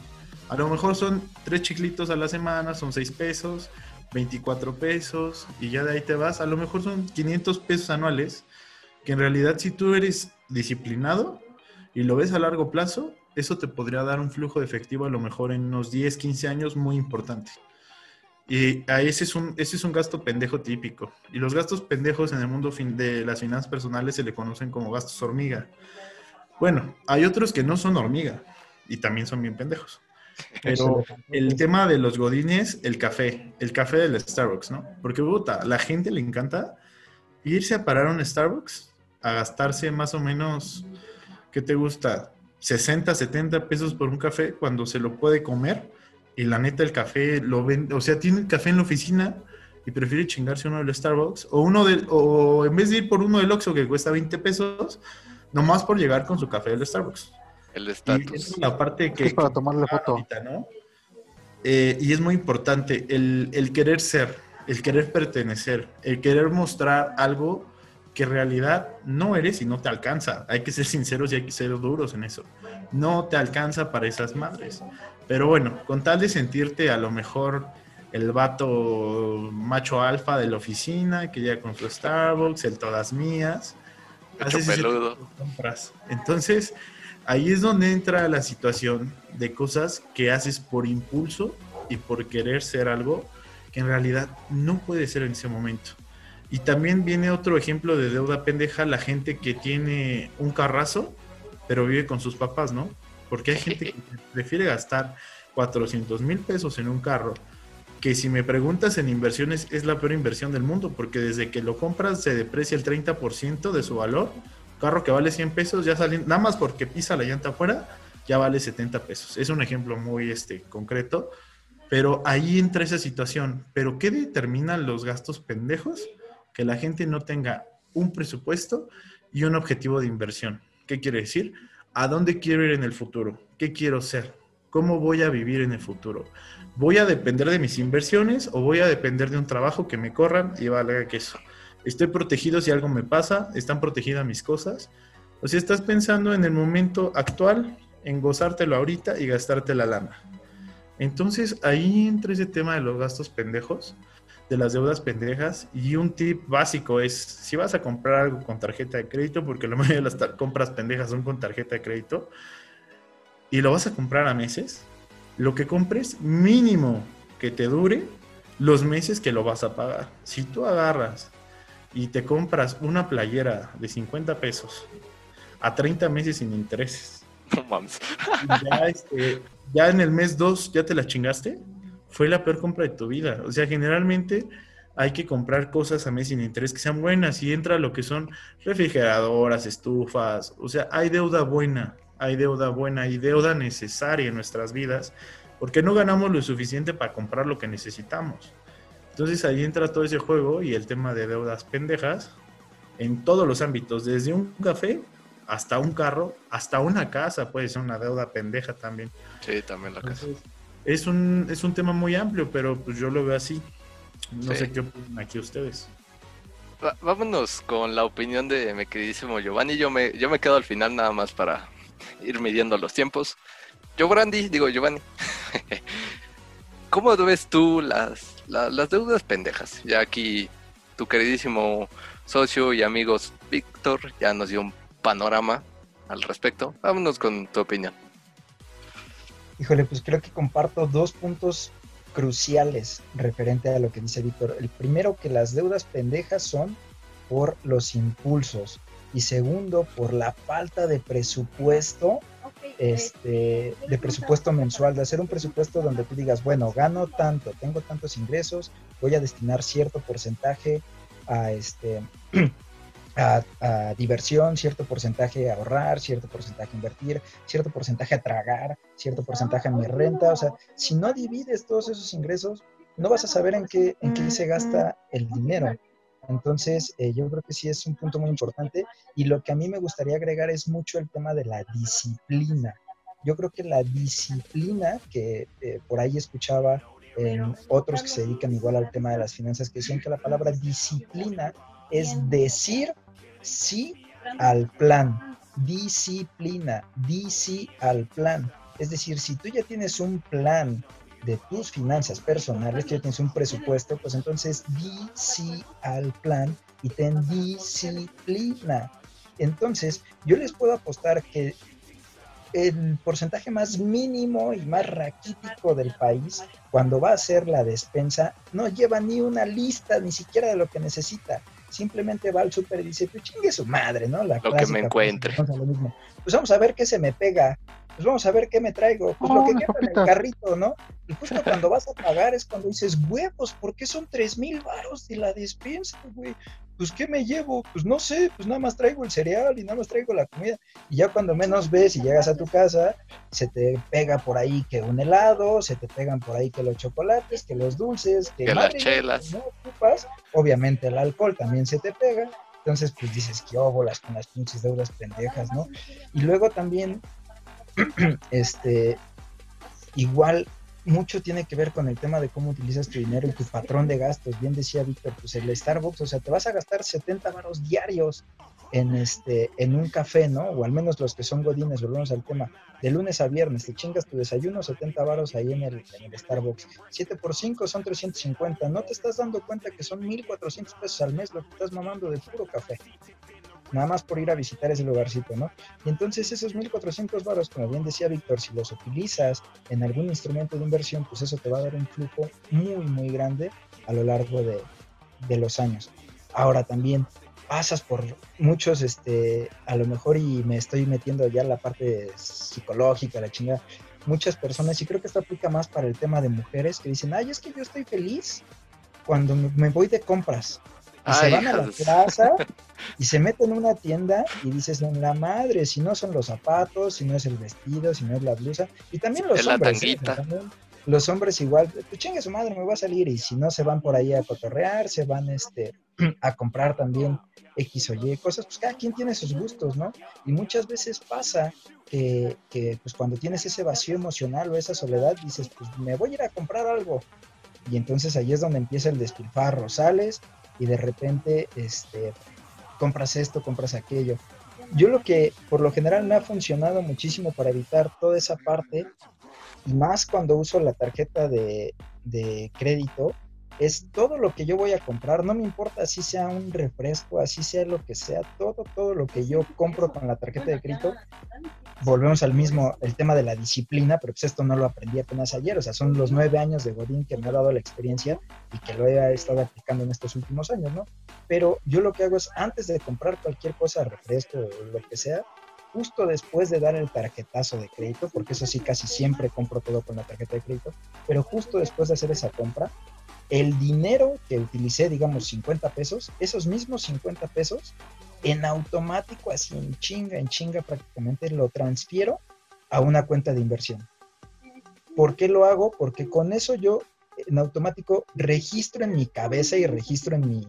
S5: a lo mejor son tres chiclitos a la semana, son seis pesos, 24 pesos, y ya de ahí te vas, a lo mejor son 500 pesos anuales, que en realidad si tú eres disciplinado y lo ves a largo plazo, eso te podría dar un flujo de efectivo a lo mejor en unos 10, 15 años muy importante. Y ese es, un, ese es un gasto pendejo típico. Y los gastos pendejos en el mundo de las finanzas personales se le conocen como gastos hormiga. Bueno, hay otros que no son hormiga y también son bien pendejos. Pero el tema de los godines, el café, el café del Starbucks, ¿no? Porque, puta, la gente le encanta irse a parar a un Starbucks a gastarse más o menos, ¿qué te gusta? 60, 70 pesos por un café cuando se lo puede comer y la neta el café lo vende, o sea, tiene el café en la oficina y prefiere chingarse uno del Starbucks o uno del, o en vez de ir por uno del Oxxo que cuesta 20 pesos, nomás por llegar con su café del Starbucks.
S1: El estatus.
S5: Es la parte que...
S2: Es para tomarle foto.
S5: Eh, y es muy importante el, el querer ser, el querer pertenecer, el querer mostrar algo que en realidad no eres y no te alcanza. Hay que ser sinceros y hay que ser duros en eso. No te alcanza para esas madres. Pero bueno, con tal de sentirte a lo mejor el vato macho alfa de la oficina que llega con su Starbucks, el todas mías.
S1: peludo.
S5: Compras. Entonces, ahí es donde entra la situación de cosas que haces por impulso y por querer ser algo que en realidad no puede ser en ese momento. Y también viene otro ejemplo de deuda pendeja, la gente que tiene un carrazo, pero vive con sus papás, ¿no? Porque hay gente que prefiere gastar 400 mil pesos en un carro, que si me preguntas en inversiones es la peor inversión del mundo, porque desde que lo compras se deprecia el 30% de su valor. carro que vale 100 pesos ya sale, nada más porque pisa la llanta afuera, ya vale 70 pesos. Es un ejemplo muy este, concreto, pero ahí entra esa situación. ¿Pero qué determinan los gastos pendejos? que la gente no tenga un presupuesto y un objetivo de inversión. ¿Qué quiere decir? ¿A dónde quiero ir en el futuro? ¿Qué quiero ser? ¿Cómo voy a vivir en el futuro? ¿Voy a depender de mis inversiones o voy a depender de un trabajo que me corran y valga que eso? ¿Estoy protegido si algo me pasa? ¿Están protegidas mis cosas? O si estás pensando en el momento actual, en gozártelo ahorita y gastarte la lana. Entonces ahí entra ese tema de los gastos pendejos de las deudas pendejas. Y un tip básico es, si vas a comprar algo con tarjeta de crédito, porque la mayoría de las compras pendejas son con tarjeta de crédito, y lo vas a comprar a meses, lo que compres mínimo que te dure los meses que lo vas a pagar. Si tú agarras y te compras una playera de 50 pesos a 30 meses sin intereses, ya, este, ya en el mes 2 ya te la chingaste, fue la peor compra de tu vida. O sea, generalmente hay que comprar cosas a mes sin interés que sean buenas y entra lo que son refrigeradoras, estufas, o sea, hay deuda buena, hay deuda buena y deuda necesaria en nuestras vidas porque no ganamos lo suficiente para comprar lo que necesitamos. Entonces ahí entra todo ese juego y el tema de deudas pendejas en todos los ámbitos, desde un café hasta un carro, hasta una casa puede ser una deuda pendeja también.
S1: Sí, también la casa
S5: es un, es un tema muy amplio, pero pues yo lo veo así. No sé qué opinan aquí ustedes.
S1: vámonos con la opinión de mi queridísimo Giovanni. Yo me, yo me quedo al final nada más para ir midiendo los tiempos. Yo, Brandy, digo Giovanni. ¿Cómo ves tú las, las, deudas pendejas? Ya aquí tu queridísimo socio y amigos Víctor ya nos dio un panorama al respecto. Vámonos con tu opinión.
S4: Híjole, pues creo que comparto dos puntos cruciales referente a lo que dice Víctor. El primero, que las deudas pendejas son por los impulsos y segundo por la falta de presupuesto este, de presupuesto mensual, de hacer un presupuesto donde tú digas, bueno, gano tanto, tengo tantos ingresos, voy a destinar cierto porcentaje a este a, diversión, cierto porcentaje a ahorrar, cierto porcentaje a invertir, cierto porcentaje a tragar, cierto porcentaje a mi renta. O sea, si no divides todos esos ingresos, no vas a saber en qué, en qué se gasta el dinero. Entonces, eh, yo creo que sí es un punto muy importante y lo que a mí me gustaría agregar es mucho el tema de la disciplina. Yo creo que la disciplina, que eh, por ahí escuchaba en otros que se dedican igual al tema de las finanzas, que decían que la palabra disciplina es decir sí al plan. Disciplina, dici al plan. Es decir, si tú ya tienes un plan de tus finanzas personales, que ya tienes un presupuesto, pues entonces di sí al plan y ten disciplina. Entonces, yo les puedo apostar que el porcentaje más mínimo y más raquítico del país, cuando va a hacer la despensa, no lleva ni una lista, ni siquiera de lo que necesita. Simplemente va al súper y dice, pues chingue su madre, ¿no?
S1: La lo que me encuentre.
S4: Pues vamos a ver qué se me pega pues vamos a ver qué me traigo, pues lo que queda en el carrito, ¿no? Y justo cuando vas a pagar es cuando dices, huevos, ¿por qué son tres mil varos de la despensa, güey? Pues, ¿qué me llevo? Pues no sé, pues nada más traigo el cereal y nada más traigo la comida. Y ya cuando menos ves y llegas a tu casa, se te pega por ahí que un helado, se te pegan por ahí que los chocolates, que los dulces,
S1: que, las chelas.
S4: No ocupas. Obviamente el alcohol también se te pega. Entonces, pues dices, qué óbolas con las pinches deudas pendejas, ¿no? Y luego también este, igual mucho tiene que ver con el tema de cómo utilizas tu dinero y tu patrón de gastos. Bien decía Víctor, pues el Starbucks, o sea, te vas a gastar 70 varos diarios en este en un café, ¿no? O al menos los que son godines, volvemos al tema. De lunes a viernes te chingas tu desayuno, 70 varos ahí en el, en el Starbucks. 7 por 5 son 350. No te estás dando cuenta que son 1400 pesos al mes lo que estás mamando de puro café nada más por ir a visitar ese lugarcito, ¿no? Y entonces esos 1.400 varos, como bien decía Víctor, si los utilizas en algún instrumento de inversión, pues eso te va a dar un flujo muy, muy grande a lo largo de, de los años. Ahora también pasas por muchos, este, a lo mejor y me estoy metiendo ya en la parte psicológica, la chingada, muchas personas, y creo que esto aplica más para el tema de mujeres, que dicen, ay, es que yo estoy feliz cuando me voy de compras. Y se van a la plaza y se meten en una tienda y dices, en la madre, si no son los zapatos, si no es el vestido, si no es la blusa. Y también los hombres. ¿eh? los hombres igual, pues chingue su madre, me voy a salir. Y si no se van por ahí a cotorrear, se van este, a comprar también X o Y cosas, pues cada quien tiene sus gustos, ¿no? Y muchas veces pasa que, que pues cuando tienes ese vacío emocional o esa soledad, dices, pues me voy a ir a comprar algo. Y entonces ahí es donde empieza el despilfarro. Sales y de repente este, compras esto, compras aquello. Yo lo que por lo general me ha funcionado muchísimo para evitar toda esa parte, y más cuando uso la tarjeta de, de crédito, es todo lo que yo voy a comprar, no me importa si sea un refresco, así sea lo que sea, todo, todo lo que yo compro con la tarjeta de crédito, volvemos al mismo, el tema de la disciplina, pero pues esto no lo aprendí apenas ayer, o sea, son los nueve años de Godín que me ha dado la experiencia y que lo he estado aplicando en estos últimos años, ¿no? Pero yo lo que hago es, antes de comprar cualquier cosa, refresco o lo que sea, justo después de dar el tarjetazo de crédito, porque eso sí casi siempre compro todo con la tarjeta de crédito, pero justo después de hacer esa compra, el dinero que utilicé, digamos 50 pesos, esos mismos 50 pesos, en automático, así en chinga, en chinga prácticamente, lo transfiero a una cuenta de inversión. ¿Por qué lo hago? Porque con eso yo en automático registro en mi cabeza y registro en mi,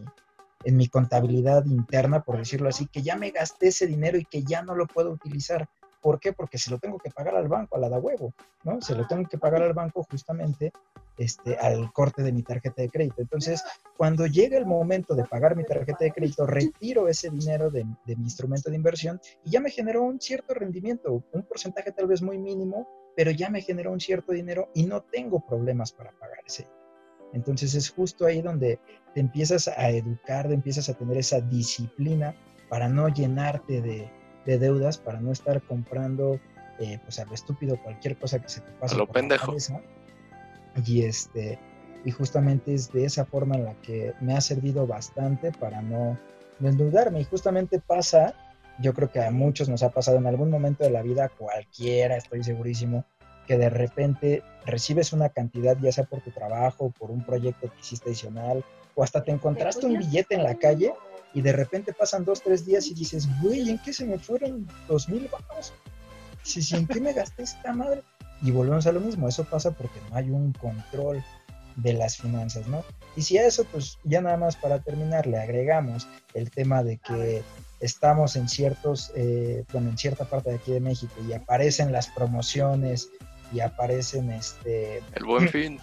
S4: en mi contabilidad interna, por decirlo así, que ya me gasté ese dinero y que ya no lo puedo utilizar. ¿Por qué? Porque se lo tengo que pagar al banco, a la da huevo, ¿no? Se lo tengo que pagar al banco justamente este, al corte de mi tarjeta de crédito. Entonces, cuando llega el momento de pagar mi tarjeta de crédito, retiro ese dinero de, de mi instrumento de inversión y ya me generó un cierto rendimiento, un porcentaje tal vez muy mínimo, pero ya me generó un cierto dinero y no tengo problemas para pagar ese. Entonces es justo ahí donde te empiezas a educar, te empiezas a tener esa disciplina para no llenarte de, de deudas para no estar comprando eh, pues a lo estúpido cualquier cosa que se te pase.
S1: A lo pendejo.
S4: Y este y justamente es de esa forma en la que me ha servido bastante para no de endeudarme y justamente pasa, yo creo que a muchos nos ha pasado en algún momento de la vida, cualquiera, estoy segurísimo, que de repente recibes una cantidad, ya sea por tu trabajo, por un proyecto que hiciste adicional, o hasta te encontraste un billete en la calle y de repente pasan dos, tres días y dices, güey, ¿en qué se me fueron dos mil baros? Si, si, ¿en qué me gasté esta madre? Y volvemos a lo mismo, eso pasa porque no hay un control de las finanzas, ¿no? Y si a eso, pues ya nada más para terminar, le agregamos el tema de que estamos en ciertos, eh, bueno, en cierta parte de aquí de México y aparecen las promociones y aparecen este
S1: el buen fin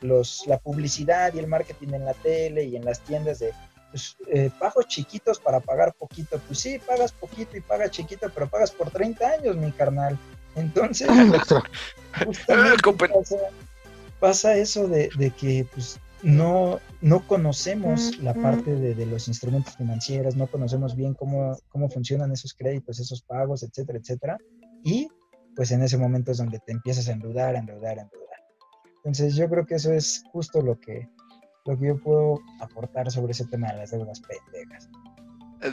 S4: los, la publicidad y el marketing en la tele y en las tiendas de pues, eh, pagos chiquitos para pagar poquito pues sí pagas poquito y pagas chiquito pero pagas por 30 años mi carnal entonces pasa, pasa, eso de, de que pues no, no conocemos la parte de, de, los instrumentos financieros, no conocemos bien cómo, cómo funcionan esos créditos, esos pagos, etcétera, etcétera. Y pues en ese momento es donde te empiezas a endeudar, a endeudar, a endeudar. Entonces yo creo que eso es justo lo que, lo que yo puedo aportar sobre ese tema de las deudas pendejas.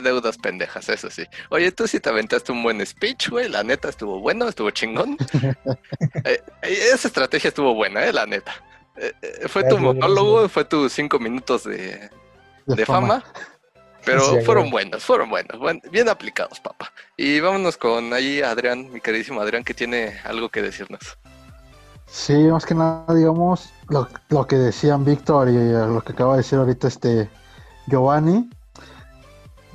S1: Deudas pendejas, eso sí. Oye, tú sí te aventaste un buen speech, güey. La neta estuvo bueno, estuvo chingón. Eh, eh, esa estrategia estuvo buena, eh, la neta. Eh, fue tu monólogo, fue tus cinco minutos de, de, fama. Pero fueron buenos, fueron buenos, bien aplicados, papá. Y vámonos con ahí Adrián, mi queridísimo Adrián, que tiene algo que decirnos.
S2: Sí, más que nada, digamos, lo, lo que decían Víctor y lo que acaba de decir ahorita este Giovanni.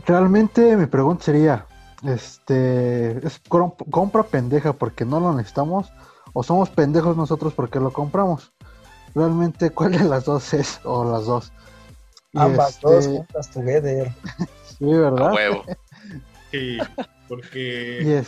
S2: Realmente mi pregunta sería, este, ¿es compra pendeja porque no lo necesitamos o somos pendejos nosotros porque lo compramos? Realmente, ¿cuál de las dos es? O las dos.
S4: Ambas este... dos juntas together.
S2: sí, ¿verdad?
S1: A huevo.
S5: Sí, porque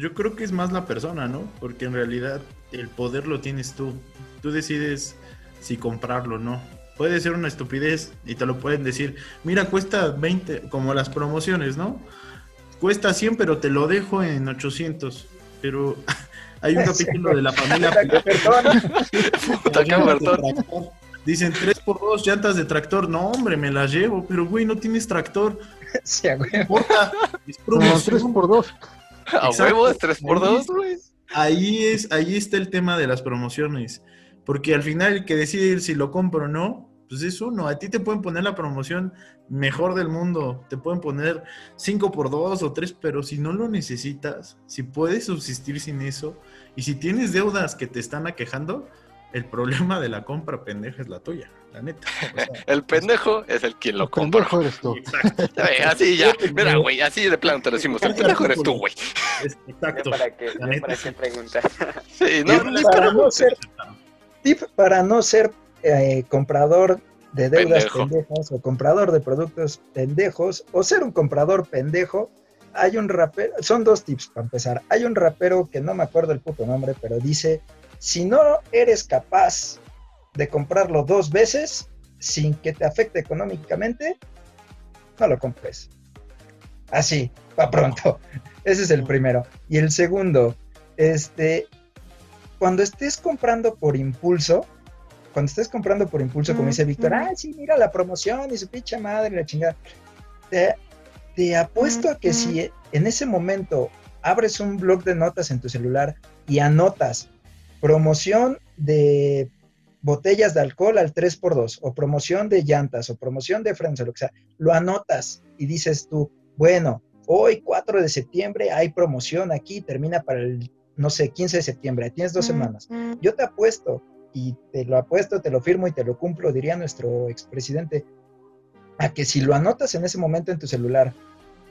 S5: yo creo que es más la persona, ¿no? Porque en realidad el poder lo tienes tú. Tú decides si comprarlo o no. Puede ser una estupidez y te lo pueden decir. Mira, cuesta 20, como las promociones, ¿no? Cuesta 100, pero te lo dejo en 800. Pero hay un capítulo de la familia. Dicen 3 por 2 llantas de tractor. No, hombre, me las llevo, pero güey, no tienes tractor.
S4: Sí,
S5: no importa.
S2: Es no, 3 por 2.
S1: A huevo, es 3 por 2, güey.
S5: Ahí, es, ahí está el tema de las promociones. Porque al final el que decide si lo compro o no, pues es uno. A ti te pueden poner la promoción mejor del mundo. Te pueden poner 5 por 2 o 3, pero si no lo necesitas, si puedes subsistir sin eso, y si tienes deudas que te están aquejando, el problema de la compra pendeja es la tuya, la neta.
S1: el pendejo es el quien lo compra.
S2: El pendejo eres tú.
S1: Exacto. así ya, mira, güey, así de plano te lo decimos. El pendejo eres tú, güey.
S5: Exacto.
S3: ¿Para qué, para qué preguntas?
S1: Sí, no,
S4: para, no ser, tip para no ser eh, comprador de deudas pendejas o comprador de productos pendejos o ser un comprador pendejo, hay un rapero, son dos tips para empezar. Hay un rapero que no me acuerdo el puto nombre, pero dice, si no eres capaz de comprarlo dos veces sin que te afecte económicamente, no lo compres. Así, para pronto. Ese es el primero. Y el segundo, este, cuando estés comprando por impulso, cuando estés comprando por impulso, como dice Víctor, ah, sí, mira la promoción y su pinche madre, la chingada. Te, te apuesto a que si en ese momento abres un blog de notas en tu celular y anotas promoción de botellas de alcohol al 3x2 o promoción de llantas o promoción de frenos o lo que sea, lo anotas y dices tú, bueno, hoy 4 de septiembre hay promoción aquí, termina para el, no sé, 15 de septiembre, tienes dos semanas. Yo te apuesto y te lo apuesto, te lo firmo y te lo cumplo, diría nuestro expresidente, a que si lo anotas en ese momento en tu celular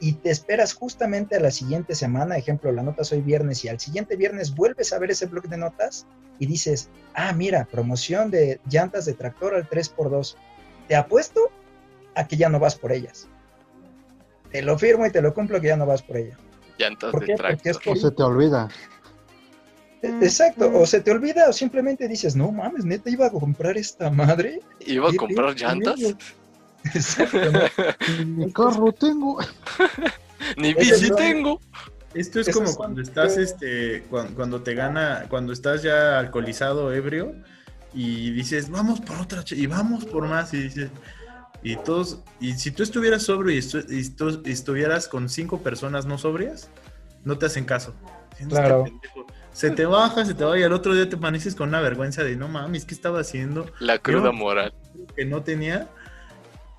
S4: y te esperas justamente a la siguiente semana, ejemplo, la notas hoy viernes y al siguiente viernes vuelves a ver ese blog de notas y dices, ah, mira, promoción de llantas de tractor al 3x2, te apuesto a que ya no vas por ellas. Te lo firmo y te lo cumplo que ya no vas por ella.
S1: Llantas de tractor.
S2: O se te olvida.
S4: Exacto, o se te olvida o simplemente dices, no mames, neta iba a comprar esta madre.
S1: ¿Iba a comprar llantas?
S4: Exacto.
S2: Ni carro tengo.
S1: Ni bici tengo.
S5: Esto es como cuando estás, este, cuando, te gana, cuando estás ya alcoholizado, ebrio, y dices, vamos por otra, y vamos por más, y dices, Y todos, y si tú estuvieras sobrio y, tú estuvieras con cinco personas no sobrias, no te hacen caso.
S4: Claro.
S5: Se te baja, se te va y al otro día te amaneces con una vergüenza de no mames, ¿qué estaba haciendo?
S1: La cruda moral.
S5: Que no tenía.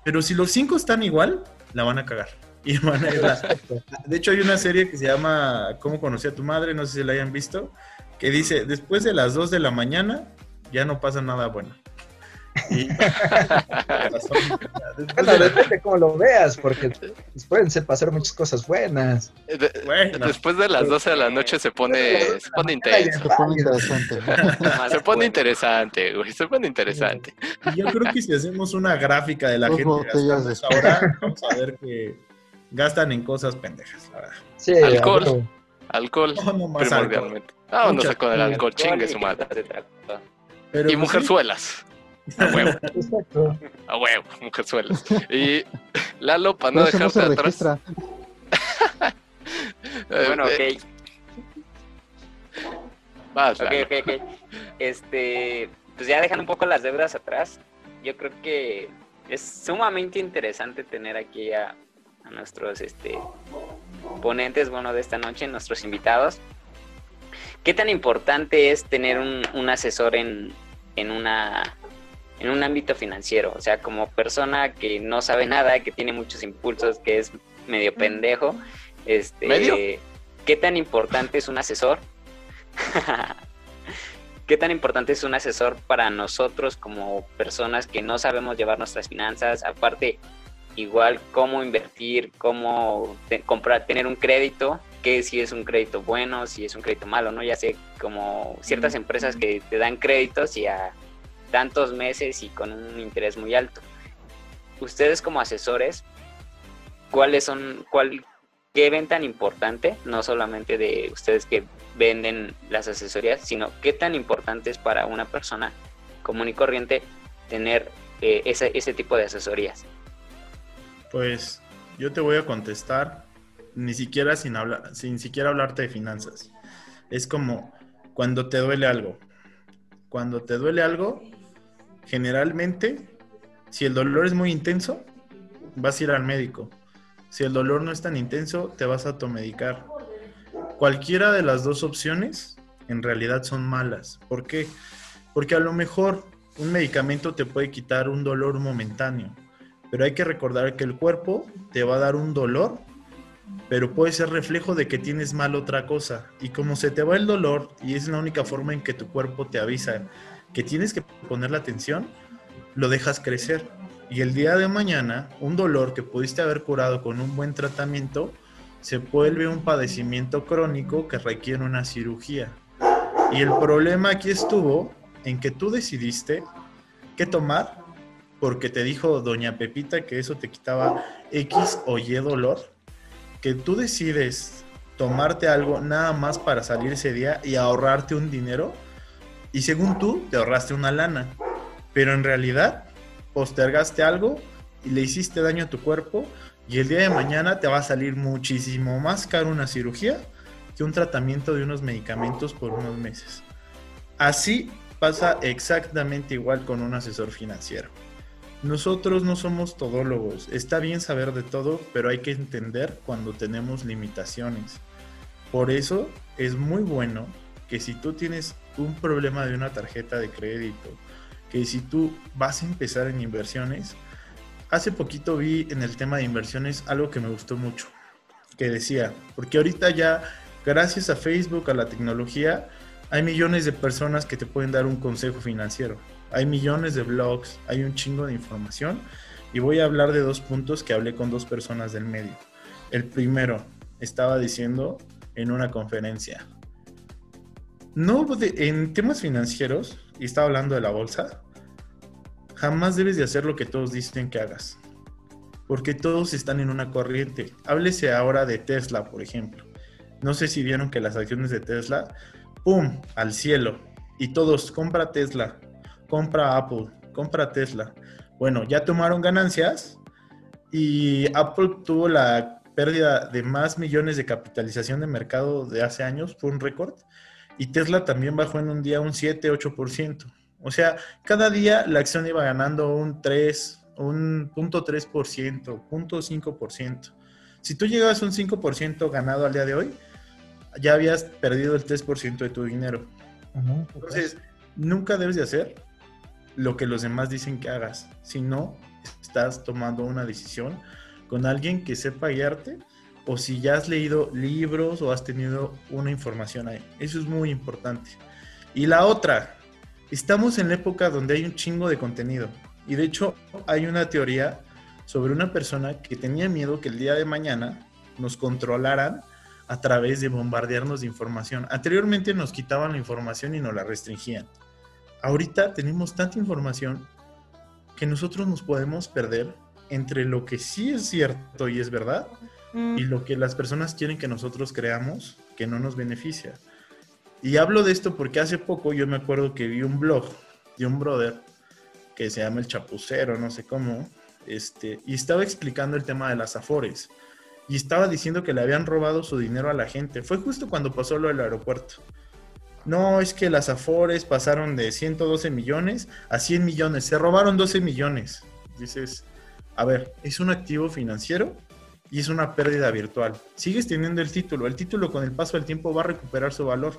S5: Pero si los cinco están igual, la van a cagar. Y van a ir De hecho, hay una serie que se llama ¿Cómo conocí a tu madre? No sé si la hayan visto. Que dice: Después de las 2 de la mañana, ya no pasa nada bueno. Y...
S4: bueno, depende cómo lo veas, porque pueden pasar muchas cosas buenas.
S1: Después de las 12 de la noche se pone, se pone intenso. Se pone interesante. se pone interesante, güey. Se pone interesante.
S5: Y yo creo que si hacemos una gráfica de la gente ahora, vamos a ver que gastan en cosas pendejas, la verdad.
S1: Sí, alcohol. Alcohol, primordialmente. Vámonos con el alcohol, chingue su madre. y pues mujerzuelas. A huevo. Exacto. A huevo, mujerzuelas. Y Lalo, para no dejarte atrás.
S3: bueno, ok. Vas, ok, ok, ok. Este, pues ya dejando un poco las deudas atrás, yo creo que es sumamente interesante tener aquí a, a nuestros este, ponentes, bueno, de esta noche, nuestros invitados. ¿Qué tan importante es tener un, un asesor en, en una en un ámbito financiero, o sea, como persona que no sabe nada, que tiene muchos impulsos, que es medio pendejo, este, ¿qué tan importante es un asesor? ¿Qué tan importante es un asesor para nosotros como personas que no sabemos llevar nuestras finanzas? Aparte, igual cómo invertir, cómo comprar, tener un crédito, que si es un crédito bueno, si es un crédito malo, ¿no? Ya sé, como ciertas empresas que te dan créditos y a tantos meses y con un interés muy alto. Ustedes como asesores, ¿cuáles son, cuál, qué ven tan importante, no solamente de ustedes que venden las asesorías, sino qué tan importante es para una persona común y corriente tener eh, ese, ese tipo de asesorías?
S5: Pues yo te voy a contestar ni siquiera sin hablar, sin siquiera hablarte de finanzas. Es como cuando te duele algo. Cuando te duele algo, generalmente, si el dolor es muy intenso, vas a ir al médico. Si el dolor no es tan intenso, te vas a automedicar. Cualquiera de las dos opciones en realidad son malas. ¿Por qué? Porque a lo mejor un medicamento te puede quitar un dolor momentáneo, pero hay que recordar que el cuerpo te va a dar un dolor, pero puede ser reflejo de que tienes mal otra cosa. Y como se te va el dolor, y es la única forma en que tu cuerpo te avisa que tienes que poner la atención, lo dejas crecer. Y el día de mañana, un dolor que pudiste haber curado con un buen tratamiento, se vuelve un padecimiento crónico que requiere una cirugía. Y el problema aquí estuvo en que tú decidiste qué tomar, porque te dijo doña Pepita que eso te quitaba X o Y dolor, que tú decides tomarte algo nada más para salir ese día y ahorrarte un dinero y según tú, te ahorraste una lana. Pero en realidad, postergaste algo y le hiciste daño a tu cuerpo. Y el día de mañana te va a salir muchísimo más caro una cirugía que un tratamiento de unos medicamentos por unos meses. Así pasa exactamente igual con un asesor financiero. Nosotros no somos todólogos. Está bien saber de todo, pero hay que entender cuando tenemos limitaciones. Por eso es muy bueno que si tú tienes un problema de una tarjeta de crédito, que si tú vas a empezar en inversiones, hace poquito vi en el tema de inversiones algo que me gustó mucho, que decía, porque ahorita ya, gracias a Facebook, a la tecnología, hay millones de personas que te pueden dar un consejo financiero, hay millones de blogs, hay un chingo de información, y voy a hablar de dos puntos que hablé con dos personas del medio. El primero, estaba diciendo en una conferencia, no, en temas financieros, y estaba hablando de la bolsa, jamás debes de hacer lo que todos dicen que hagas. Porque todos están en una corriente. Háblese ahora de Tesla, por ejemplo. No sé si vieron que las acciones de Tesla, ¡pum!, al cielo. Y todos, compra Tesla, compra Apple, compra Tesla. Bueno, ya tomaron ganancias y Apple tuvo la pérdida de más millones de capitalización de mercado de hace años, fue un récord y Tesla también bajó en un día un 7, 8%. O sea, cada día la acción iba ganando un 3, un punto 3%, punto 5%. Si tú llegabas a un 5% ganado al día de hoy, ya habías perdido el 3% de tu dinero. Entonces, nunca debes de hacer lo que los demás dicen que hagas, si no estás tomando una decisión con alguien que sepa guiarte o si ya has leído libros o has tenido una información ahí. Eso es muy importante. Y la otra, estamos en la época donde hay un chingo de contenido. Y de hecho hay una teoría sobre una persona que tenía miedo que el día de mañana nos controlaran a través de bombardearnos de información. Anteriormente nos quitaban la información y nos la restringían. Ahorita tenemos tanta información que nosotros nos podemos perder entre lo que sí es cierto y es verdad y lo que las personas quieren que nosotros creamos que no nos beneficia. Y hablo de esto porque hace poco yo me acuerdo que vi un blog de un brother que se llama El Chapucero, no sé cómo, este, y estaba explicando el tema de las afores. Y estaba diciendo que le habían robado su dinero a la gente. Fue justo cuando pasó lo del aeropuerto. No, es que las afores pasaron de 112 millones a 100 millones. Se robaron 12 millones. Dices, a ver, es un activo financiero y es una pérdida virtual. Sigues teniendo el título. El título con el paso del tiempo va a recuperar su valor.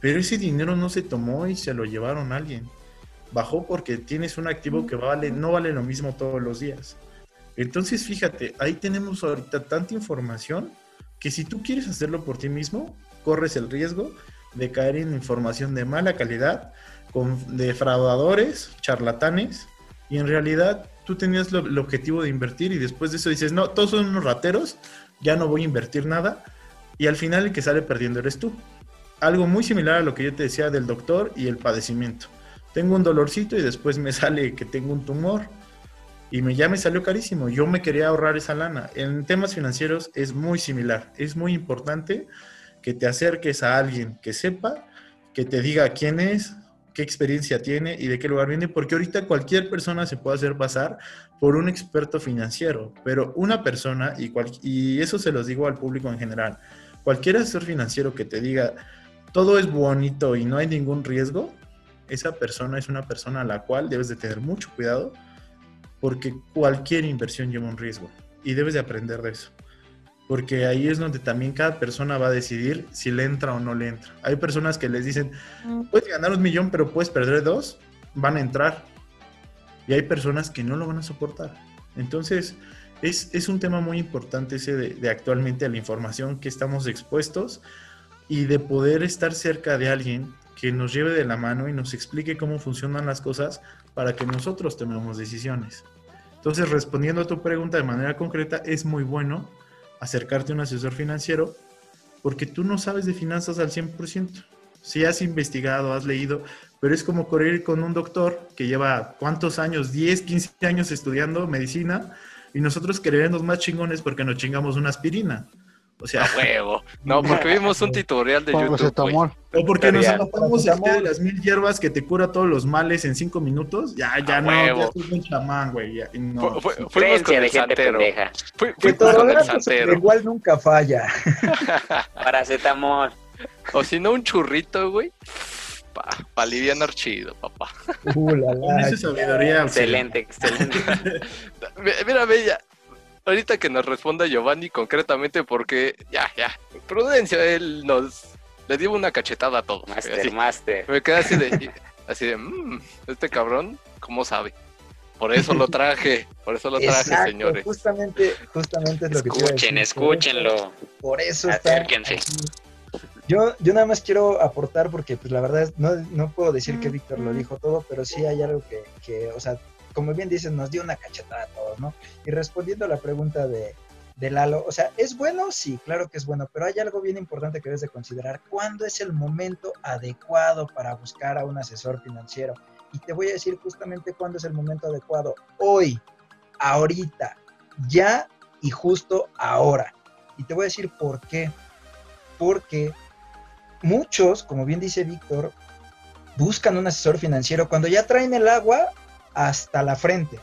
S5: Pero ese dinero no se tomó y se lo llevaron a alguien. Bajó porque tienes un activo que vale, no vale lo mismo todos los días. Entonces, fíjate, ahí tenemos ahorita tanta información que si tú quieres hacerlo por ti mismo, corres el riesgo de caer en información de mala calidad, con defraudadores, charlatanes, y en realidad tú tenías el objetivo de invertir y después de eso dices, no, todos son unos rateros, ya no voy a invertir nada, y al final el que sale perdiendo eres tú. Algo muy similar a lo que yo te decía del doctor y el padecimiento. Tengo un dolorcito y después me sale que tengo un tumor y me, ya me salió carísimo. Yo me quería ahorrar esa lana. En temas financieros es muy similar. Es muy importante que te acerques a alguien que sepa, que te diga quién es, qué experiencia tiene y de qué lugar viene, porque ahorita cualquier persona se puede hacer pasar por un experto financiero, pero una persona, y, eso se los digo al público en general, cualquier asesor financiero que te diga todo es bonito y no hay ningún riesgo, esa persona es una persona a la cual debes de tener mucho cuidado, porque cualquier inversión lleva un riesgo y debes de aprender de eso porque ahí es donde también cada persona va a decidir si le entra o no le entra. Hay personas que les dicen, puedes ganar un millón, pero puedes perder dos, van a entrar. Y hay personas que no lo van a soportar. Entonces, es, un tema muy importante ese de, de, actualmente la información que estamos expuestos y de poder estar cerca de alguien que nos lleve de la mano y nos explique cómo funcionan las cosas para que nosotros tomemos decisiones. Entonces, respondiendo a tu pregunta de manera concreta, es muy bueno acercarte a un asesor financiero porque tú no sabes de finanzas al 100%. Si has investigado, has leído, pero es como correr con un doctor que lleva cuántos años, 10, 15 años estudiando medicina y nosotros queremos más chingones porque nos chingamos una aspirina. O sea,
S1: a huevo. No, porque vimos un tutorial de YouTube.
S5: O porque nos anotamos este de las mil hierbas que te cura todos los males en cinco minutos. Ya, ya no, ya soy un chamán, güey. No.
S1: fuimos con el santero.
S4: Igual nunca falla.
S3: Paracetamol.
S1: O si no, un churrito, güey. Para pa aliviar chido, papá.
S5: Uh, la, sabiduría.
S3: Excelente, excelente.
S1: Mira, Bella, ahorita que nos responda Giovanni concretamente porque ya, ya, prudencia, él nos le dio una cachetada a todo.
S3: Master, master.
S1: Me quedé así de, así de, mmm, este cabrón, ¿cómo sabe? Por eso lo traje, por eso lo traje, señores.
S4: Justamente, justamente es lo
S3: que Escuchen, escúchenlo.
S4: Por eso está Yo, yo nada más quiero aportar porque pues la verdad no, no puedo decir que Víctor lo dijo todo, pero sí hay algo que, que, o sea, como bien dices, nos dio una cachetada a todos, ¿no? Y respondiendo a la pregunta de, de Lalo, o sea, ¿es bueno? Sí, claro que es bueno, pero hay algo bien importante que debes de considerar. ¿Cuándo es el momento adecuado para buscar a un asesor financiero? Y te voy a decir justamente cuándo es el momento adecuado. Hoy, ahorita, ya y justo ahora. Y te voy a decir por qué. Porque muchos, como bien dice Víctor, buscan un asesor financiero cuando ya traen el agua hasta la frente.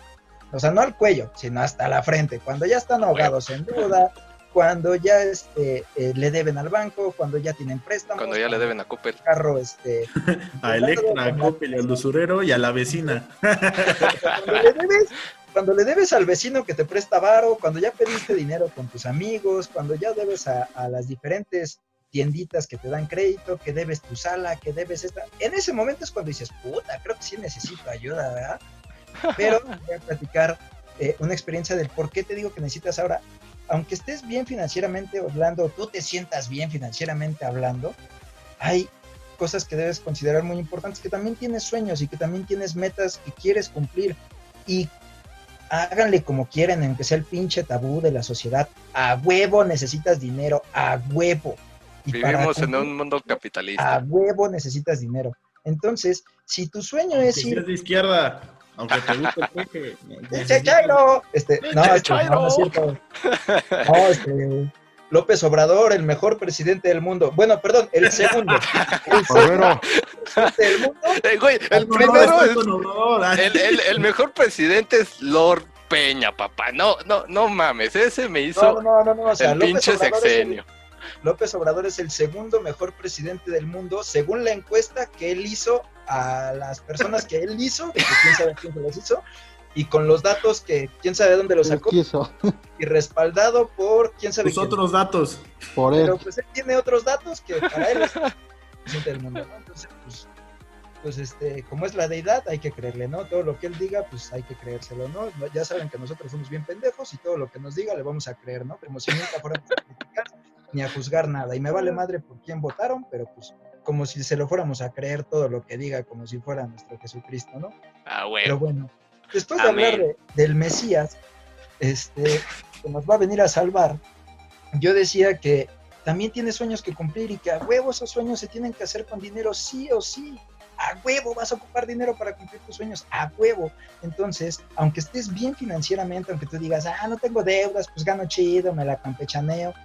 S4: O sea, no al cuello, sino hasta la frente. Cuando ya están ahogados en deuda, cuando ya este, eh, le deben al banco, cuando ya tienen préstamos.
S1: Cuando ya le deben a Cooper.
S4: Carro, este.
S5: a Electra, a Coppel, al usurero y a la vecina.
S4: cuando le debes, cuando le debes al vecino que te presta varo, cuando ya pediste dinero con tus amigos, cuando ya debes a, las diferentes tienditas que te dan crédito, que debes tu sala, que debes esta. En ese momento es cuando dices, puta, creo que sí necesito ayuda, ¿verdad? Pero voy a platicar eh, una experiencia del por qué te digo que necesitas ahora. Aunque estés bien financieramente hablando, tú te sientas bien financieramente hablando, hay cosas que debes considerar muy importantes, que también tienes sueños y que también tienes metas que quieres cumplir. Y háganle como quieran, aunque sea el pinche tabú de la sociedad. A huevo necesitas dinero, a huevo.
S1: Vivimos en un mundo capitalista.
S4: A huevo necesitas dinero. Entonces, si tu sueño es
S5: ir... de izquierda, aunque te guste
S4: el Chairo! Este, no, este, no, no es cierto. No, este... López Obrador, el mejor presidente del mundo. Bueno, perdón, el segundo. El segundo
S1: del mundo. Eh, güey, el primero es, el, el, mejor presidente es Lord Peña, papá. No, no, no mames, ese me hizo
S4: no, no, no, o sea,
S1: el pinche sexenio.
S4: López Obrador es el segundo mejor presidente del mundo, según la encuesta que él hizo a las personas que él hizo, que quién sabe quién se los hizo, y con los datos que quién sabe dónde los sacó y respaldado por quién sabe
S5: Los otros datos.
S4: Por él. pero pues él tiene otros datos que para él es el del mundo ¿no? entonces pues, pues este como es la deidad hay que creerle no todo lo que él diga pues hay que creérselo no ya saben que nosotros somos bien pendejos y todo lo que nos diga le vamos a creer no como si nunca fuéramos a criticar ni a juzgar nada. Y me vale madre por quién votaron pero pues como si se lo fuéramos a creer todo lo que diga como si fuera nuestro Jesucristo no
S1: ah bueno
S4: pero bueno después de hablar del Mesías, este, que nos va a venir a salvar, yo decía que también tiene sueños que cumplir y que a huevo esos sueños se tienen que hacer con dinero sí o sí. A huevo vas a ocupar dinero para cumplir tus sueños, a huevo. Entonces, aunque estés bien financieramente, aunque tú digas, ah, no tengo deudas, pues gano chido, me la campechaneo,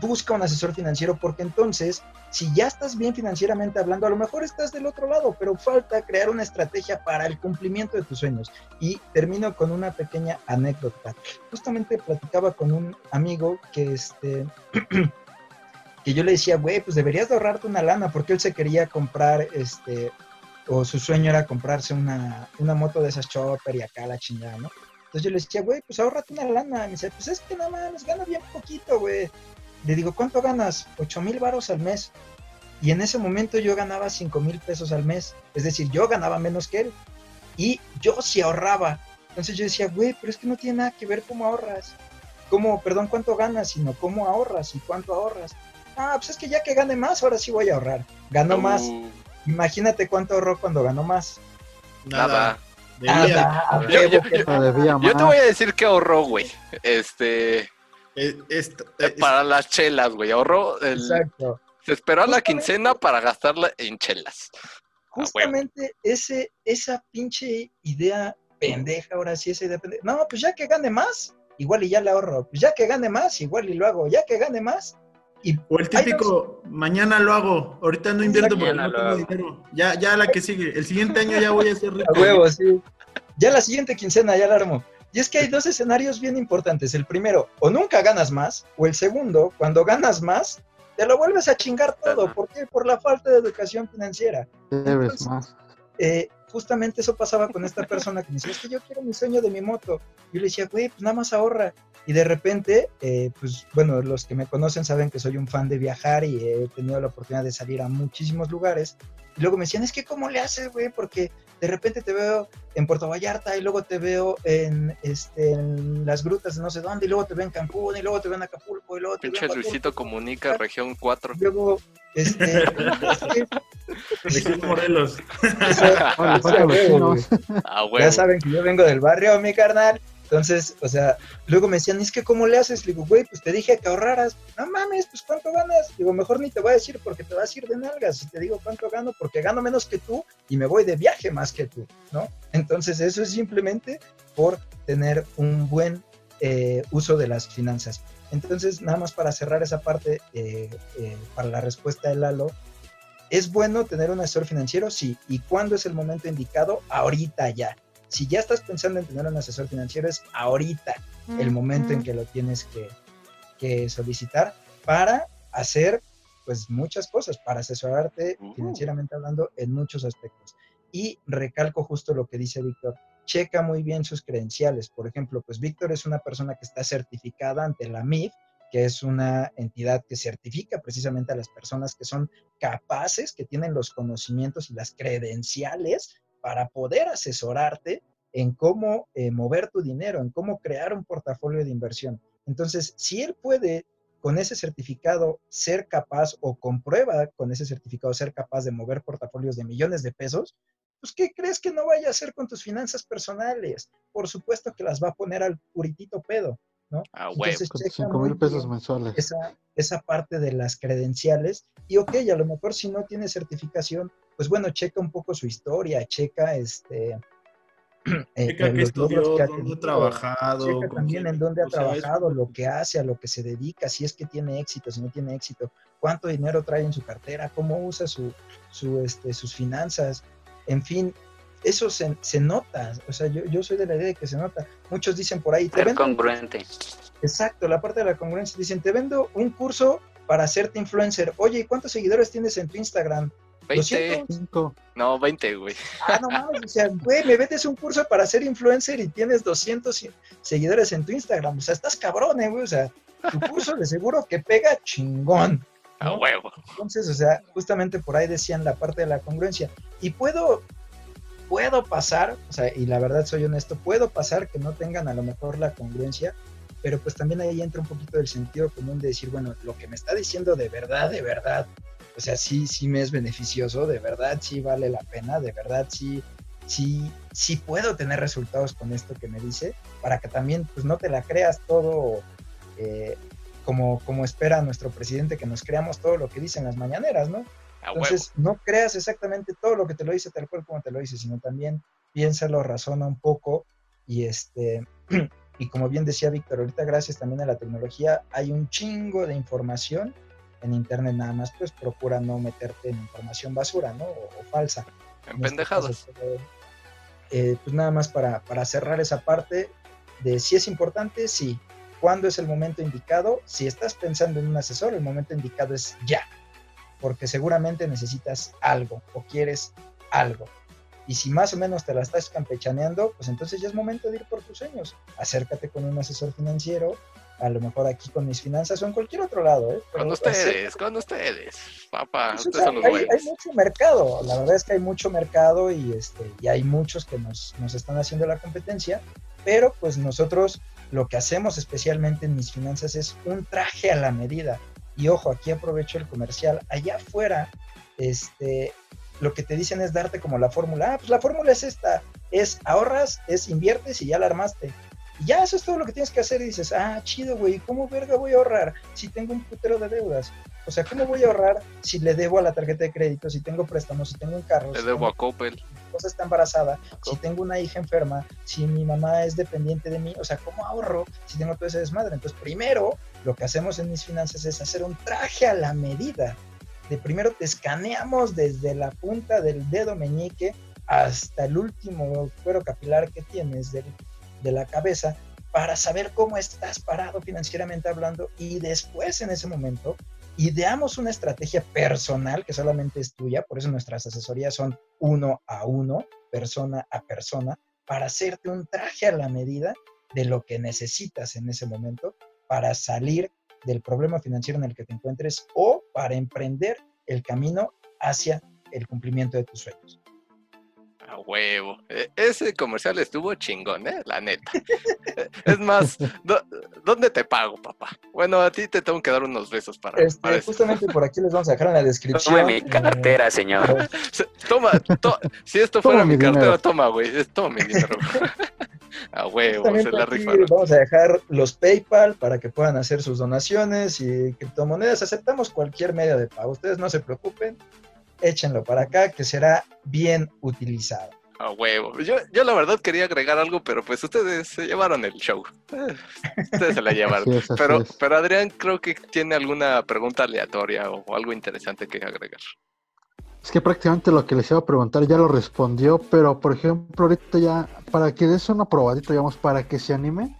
S4: busca un asesor financiero porque entonces, si ya estás bien financieramente hablando, a lo mejor estás del otro lado, pero falta crear una estrategia para el cumplimiento de tus sueños. Y termino con una pequeña anécdota. Justamente platicaba con un amigo que este... que yo le decía, güey, pues deberías de ahorrarte una lana, porque él se quería comprar, este, o su sueño era comprarse una, una moto de esas chopper y acá la chingada, ¿no? Entonces yo le decía, güey, pues ahorrate una lana. Y me dice, pues es que nada más gana bien poquito, güey. Le digo, ¿cuánto ganas? 8 mil varos al mes. Y en ese momento yo ganaba 5 mil pesos al mes. Es decir, yo ganaba menos que él. Y yo sí ahorraba. Entonces yo decía, güey, pero es que no tiene nada que ver cómo ahorras. Cómo, perdón, cuánto ganas, sino cómo ahorras y cuánto ahorras. Ah, pues es que ya que gane más, ahora sí voy a ahorrar. Ganó más. Imagínate cuánto ahorró cuando ganó más.
S1: Nada. Nada. Yo, yo, te voy a decir que ahorró, güey. Este
S5: eh,
S1: eh, para las chelas, güey. Ahorró. Exacto. Se esperó a la quincena para gastarla en chelas.
S4: Justamente ese, esa pinche idea pendeja, ahora sí, esa idea pendeja. No, pues ya que gane más, igual y ya le ahorro. Pues ya que gane más, igual y lo hago. Ya que gane más. Y
S5: o el típico, mañana lo hago, ahorita no invierto porque no tengo dinero. Ya, ya la que sigue, el siguiente año ya voy a ser rico.
S4: A huevo, sí. Ya la siguiente quincena ya la armo. Y es que hay dos escenarios bien importantes. El primero, o nunca ganas más, o el segundo, cuando ganas más, te lo vuelves a chingar todo. ¿Por qué? Por la falta de educación financiera.
S2: Debes más.
S4: Eh, justamente eso pasaba con esta persona que me decía, es que yo quiero mi sueño de mi moto. Yo le decía, güey, pues nada más ahorra. Y de repente, eh, pues bueno, los que me conocen saben que soy un fan de viajar y he tenido la oportunidad de salir a muchísimos lugares. Y luego me decían, es que ¿cómo le haces, güey? Porque de repente te veo en Puerto Vallarta y luego te veo en, este, en las grutas de no sé dónde y luego te veo en Cancún y luego te veo en Acapulco y luego te
S1: Pinche
S4: veo
S1: Luisito Comunica, región 4.
S4: Luego, este...
S5: región Morelos.
S4: ya saben que yo vengo del barrio, mi carnal. Entonces, o sea, luego me decían, es que ¿cómo le haces? Le digo, güey, pues te dije que ahorraras. No mames, pues ¿cuánto ganas? Digo, mejor ni te voy a decir porque te vas a ir de nalgas. Te digo cuánto gano, porque gano menos que tú y me voy de viaje más que tú, ¿no? Entonces, eso es simplemente por tener un buen eh, uso de las finanzas. Entonces, nada más para cerrar esa parte, eh, eh, para la respuesta de Lalo, ¿es bueno tener un asesor financiero? Sí. ¿Y cuándo es el momento indicado? Ahorita ya si ya estás pensando en tener un asesor financiero, es ahorita el momento en que lo tienes que, solicitar para hacer pues muchas cosas, para asesorarte financieramente hablando en muchos aspectos. Y recalco justo lo que dice Víctor, checa muy bien sus credenciales. Por ejemplo, pues Víctor es una persona que está certificada ante la MIF, que es una entidad que certifica precisamente a las personas que son capaces, que tienen los conocimientos y las credenciales para poder asesorarte en cómo eh, mover tu dinero, en cómo crear un portafolio de inversión. Entonces, si él puede con ese certificado ser capaz o comprueba con ese certificado ser capaz de mover portafolios de millones de pesos, pues ¿qué crees que no vaya a hacer con tus finanzas personales? Por supuesto que las va a poner al puritito pedo, ¿no?
S1: Ah, Entonces,
S2: con 5 mil pesos mensuales.
S4: Esa, esa parte de las credenciales. Y ok, a lo mejor si no tiene certificación, pues bueno, checa un poco su historia, checa este
S5: eh, checa que estudió, dónde ha trabajado.
S4: Checa también en dónde ha trabajado, lo que hace, a lo que se dedica, si es que tiene éxito, si no tiene éxito, cuánto dinero trae en su cartera, cómo usa su, su, este, sus finanzas, en fin, eso se, se, nota, o sea, yo, yo soy de la idea de que se nota. Muchos dicen por ahí...
S3: Te vendo, congruente.
S4: Exacto, la parte de la congruencia. Dicen, te vendo un curso para hacerte influencer. Oye, ¿y cuántos seguidores tienes en tu Instagram?
S1: 20. No, 20, güey.
S4: Ah, no mames, o sea, güey, me vendes un curso para ser influencer y tienes 200 seguidores en tu Instagram. O sea, estás cabrón, eh, güey. O sea, tu curso de seguro que pega chingón.
S1: A huevo.
S4: Entonces, o sea, justamente por ahí decían la parte de la congruencia. Y puedo, puedo pasar, o sea, y la verdad soy honesto, puedo pasar que no tengan a lo mejor la congruencia, pero pues también ahí entra un poquito del sentido común de decir, bueno, lo que me está diciendo de verdad, de verdad, o sea, sí, sí me es beneficioso, de verdad sí vale la pena, de verdad sí, sí, sí puedo tener resultados con esto que me dice, para que también pues no te la creas todo eh, como, como espera nuestro presidente, que nos creamos todo lo que dicen las mañaneras, ¿no? Entonces, no creas exactamente todo lo que te lo dice tal cual como te lo dice, sino también piénsalo, razona un poco y este... Y como bien decía Víctor, ahorita gracias también a la tecnología hay un chingo de información en internet nada más, pues procura no meterte en información basura, ¿no? O, falsa.
S1: En este pendejadas.
S4: Eh, pues nada más para, para cerrar esa parte de si es importante, sí. ¿Cuándo es el momento indicado? Si estás pensando en un asesor, el momento indicado es ya, porque seguramente necesitas algo o quieres algo. Y si más o menos te la estás campechaneando, pues entonces ya es momento de ir por tus sueños. Acércate con un asesor financiero, a lo mejor aquí con mis finanzas o en cualquier otro lado. ¿eh?
S1: con ustedes, con ustedes, papá.
S4: Pues, hay, mucho mercado, la verdad es que hay mucho mercado y, este, y hay muchos que nos, nos están haciendo la competencia, pero pues nosotros lo que hacemos especialmente en mis finanzas es un traje a la medida. Y ojo, aquí aprovecho el comercial. Allá afuera, este, lo que te dicen es darte como la fórmula. Ah, pues la fórmula es esta: es ahorras, es inviertes y ya la armaste. Y ya eso es todo lo que tienes que hacer. Y dices, ah, chido, güey, ¿cómo verga voy a ahorrar si tengo un putero de deudas? O sea, ¿cómo voy a ahorrar si le debo a la tarjeta de crédito, si tengo préstamos, si tengo un carro?
S1: Le debo a Coppel.
S4: Esposa está embarazada, si tengo una hija enferma, si mi mamá es dependiente de mí, o sea, ¿cómo ahorro si tengo todo ese desmadre? Entonces, primero, lo que hacemos en mis finanzas es hacer un traje a la medida. De primero te escaneamos desde la punta del dedo meñique hasta el último cuero capilar que tienes de, de la cabeza para saber cómo estás parado financieramente hablando y después en ese momento ideamos una estrategia personal que solamente es tuya, por eso nuestras asesorías son uno a uno, persona a persona, para hacerte un traje a la medida de lo que necesitas en ese momento para salir del problema financiero en el que te encuentres o para emprender el camino hacia el cumplimiento de tus sueños.
S1: A huevo. E, ese comercial estuvo chingón, ¿eh? La neta. es más, ¿dónde te pago, papá? Bueno, a ti te tengo que dar unos besos para.
S4: Este, justamente por aquí les vamos a dejar en la descripción. Toma
S3: mi cartera, señor.
S1: toma, si esto fuera mi, cartera, toma, güey. Toma mi dinero. a huevo, se la rifaron.
S4: Vamos a dejar los PayPal para que puedan hacer sus donaciones y criptomonedas. Aceptamos cualquier medio de pago. Ustedes no se preocupen échenlo para acá, que será bien utilizado.
S1: A huevo. Yo, yo la verdad quería agregar algo, pero pues ustedes se llevaron el show. Ustedes se la llevaron. pero, pero Adrián creo que tiene alguna pregunta aleatoria o algo interesante que agregar.
S2: Es que prácticamente lo que les iba a preguntar ya lo respondió, pero por ejemplo, ahorita ya, para que des una probadita, digamos, para que se anime,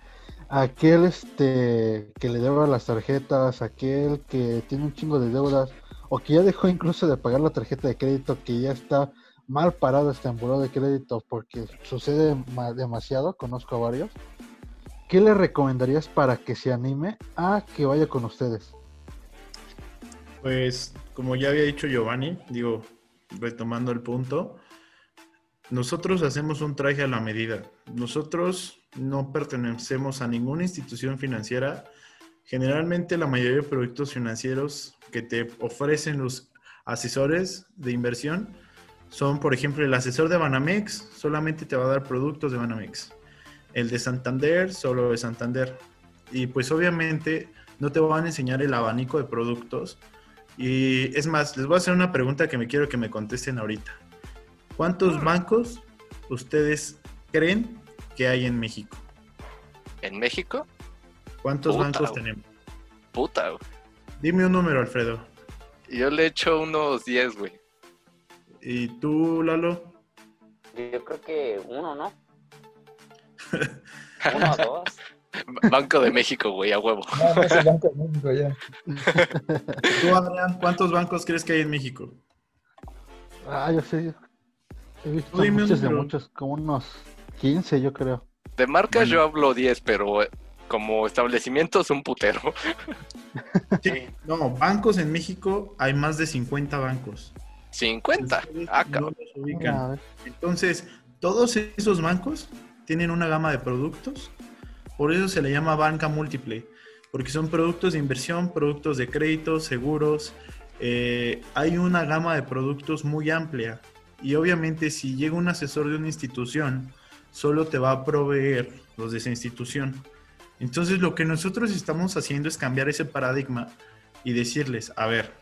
S2: aquel este que le deba las tarjetas, aquel que tiene un chingo de deudas, o que ya dejó incluso de pagar la tarjeta de crédito, que ya está mal parado está en buró de crédito porque sucede demasiado, conozco a varios, ¿qué le recomendarías para que se anime a que vaya con ustedes?
S5: Pues, como ya había dicho Giovanni, digo, retomando el punto, nosotros hacemos un traje a la medida. Nosotros no pertenecemos a ninguna institución financiera. Generalmente la mayoría de productos financieros que te ofrecen los asesores de inversión son, por ejemplo, el asesor de Banamex solamente te va a dar productos de Banamex. El de Santander, solo de Santander. Y pues obviamente no te van a enseñar el abanico de productos. Y es más, les voy a hacer una pregunta que me quiero que me contesten ahorita. ¿Cuántos bancos ustedes creen que hay en México?
S1: ¿En México?
S5: ¿Cuántos bancos tenemos?
S1: Puta,
S5: Dime un número, Alfredo.
S1: Yo le echo unos 10, güey.
S5: ¿Y tú, Lalo?
S3: Yo creo que uno, ¿no? uno o dos.
S1: Banco de México, güey, a huevo.
S4: No, no es el Banco de México ya.
S5: Tú, Adrián, ¿cuántos bancos crees que hay en México?
S2: Ah, yo sé. He visto muchos de muchos, como unos 15 yo creo.
S1: De marcas
S5: Bueno.
S1: yo hablo 10, pero como establecimiento es un putero.
S5: Sí. No, bancos en México hay más de 50 bancos.
S1: 50.
S5: Ustedes
S1: Ah,
S5: no
S1: cabrón.
S5: los ubican.
S2: A ver,
S5: Entonces, todos esos bancos tienen una gama de productos, por eso se le llama banca múltiple, porque son productos de inversión, productos de crédito, seguros, eh, hay una gama de productos muy amplia y obviamente si llega un asesor de una institución, solo te va a proveer los de esa institución. Entonces lo que nosotros estamos haciendo es cambiar ese paradigma y decirles, a ver,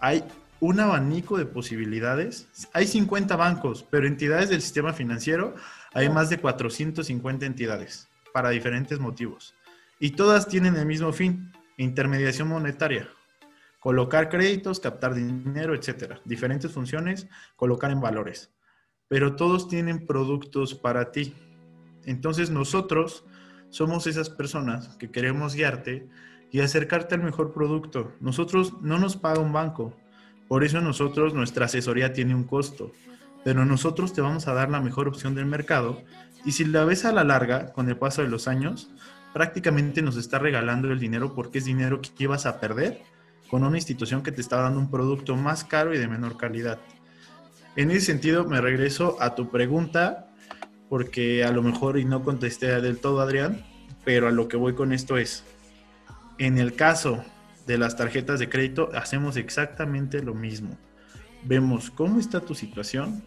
S5: hay un abanico de posibilidades. Hay 50 bancos, pero entidades del sistema financiero hay más de 450 entidades para diferentes motivos. Y todas tienen el mismo fin, intermediación monetaria. Colocar créditos, captar dinero, etcétera. Diferentes funciones, colocar en valores. Pero todos tienen productos para ti. Entonces nosotros somos esas personas que queremos guiarte y acercarte al mejor producto. Nosotros no nos paga un banco, por eso nosotros, nuestra asesoría tiene un costo, pero nosotros te vamos a dar la mejor opción del mercado y si la ves a la larga, con el paso de los años, prácticamente nos está regalando el dinero porque es dinero que ibas a perder con una institución que te está dando un producto más caro y de menor calidad. En ese sentido, me regreso a tu pregunta, porque a lo mejor y no contesté del todo, Adrián, pero a lo que voy con esto es, en el caso de las tarjetas de crédito hacemos exactamente lo mismo. Vemos cómo está tu situación,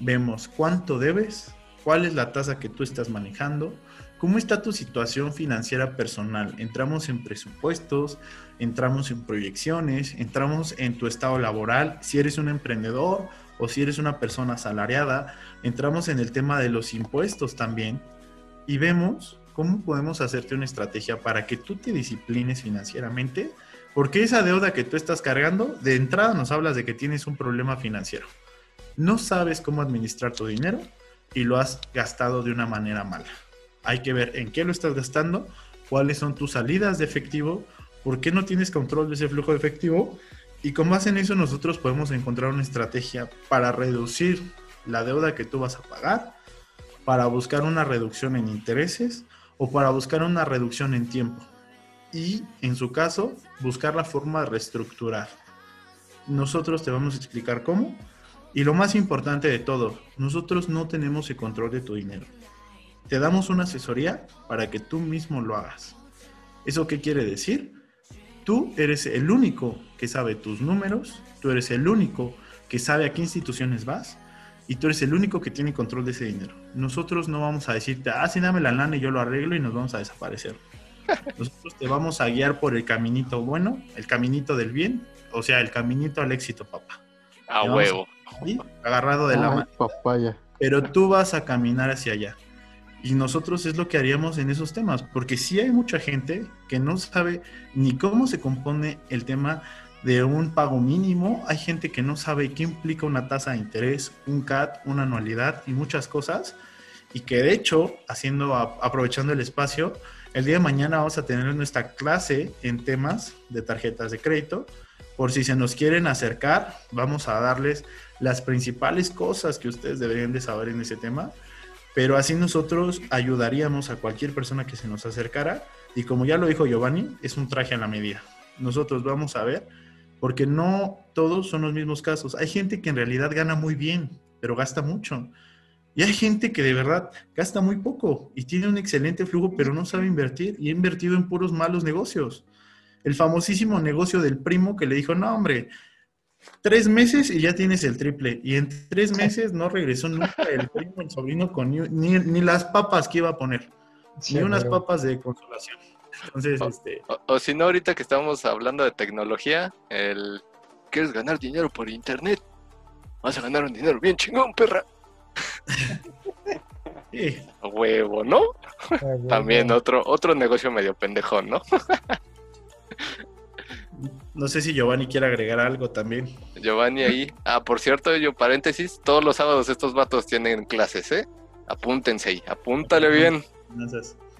S5: vemos cuánto debes, cuál es la tasa que tú estás manejando, cómo está tu situación financiera personal. Entramos en presupuestos, entramos en proyecciones, entramos en tu estado laboral, si eres un emprendedor o si eres una persona asalariada, entramos en el tema de los impuestos también y vemos cómo podemos hacerte una estrategia para que tú te disciplines financieramente porque esa deuda que tú estás cargando, de entrada nos hablas de que tienes un problema financiero. No sabes cómo administrar tu dinero y lo has gastado de una manera mala. Hay que ver en qué lo estás gastando, cuáles son tus salidas de efectivo, por qué no tienes control de ese flujo de efectivo y con base en eso nosotros podemos encontrar una estrategia para reducir la deuda que tú vas a pagar, para buscar una reducción en intereses o para buscar una reducción en tiempo y, en su caso, buscar la forma de reestructurar. Nosotros te vamos a explicar cómo. Y lo más importante de todo, nosotros no tenemos el control de tu dinero. Te damos una asesoría para que tú mismo lo hagas. ¿Eso qué quiere decir? Tú eres el único que sabe tus números, tú eres el único que sabe a qué instituciones vas y tú eres el único que tiene control de ese dinero. Nosotros no vamos a decirte, ah, sí, dame la lana y yo lo arreglo y nos vamos a desaparecer. Nosotros te vamos a guiar por el caminito bueno, el caminito del bien, o sea, el caminito al éxito, papá.
S1: A huevo.
S5: Agarrado de la mano.
S2: papaya.
S5: Pero tú vas a caminar hacia allá. Y nosotros es lo que haríamos en esos temas, porque sí hay mucha gente que no sabe ni cómo se compone el tema de un pago mínimo, hay gente que no sabe qué implica una tasa de interés, un CAT, una anualidad y muchas cosas, y que de hecho, haciendo, aprovechando el espacio, el día de mañana vamos a tener nuestra clase en temas de tarjetas de crédito, por si se nos quieren acercar, vamos a darles las principales cosas que ustedes deberían de saber en ese tema, pero así nosotros ayudaríamos a cualquier persona que se nos acercara y como ya lo dijo Giovanni, es un traje a la medida. Nosotros vamos a ver, porque no todos son los mismos casos. Hay gente que en realidad gana muy bien, pero gasta mucho. Y hay gente que de verdad gasta muy poco y tiene un excelente flujo, pero no sabe invertir y ha invertido en puros malos negocios. El famosísimo negocio del primo que le dijo, no, hombre, tres meses y ya tienes el triple. Y en tres meses no regresó nunca el primo, el sobrino, con ni, las papas que iba a poner. ni unas papas de consolación. Entonces,
S1: o,
S5: este...
S1: O, si no, ahorita que estamos hablando de tecnología, el... ¿Quieres ganar dinero por internet? Vas a ganar un dinero bien chingón, perra. Huevo, ¿no? También otro, otro negocio medio pendejón, ¿no?
S5: no sé si Giovanni quiere agregar algo también.
S1: Giovanni ahí. Ah, por cierto, yo paréntesis, todos los sábados estos vatos tienen clases, ¿eh? Apúntense ahí, apúntale bien.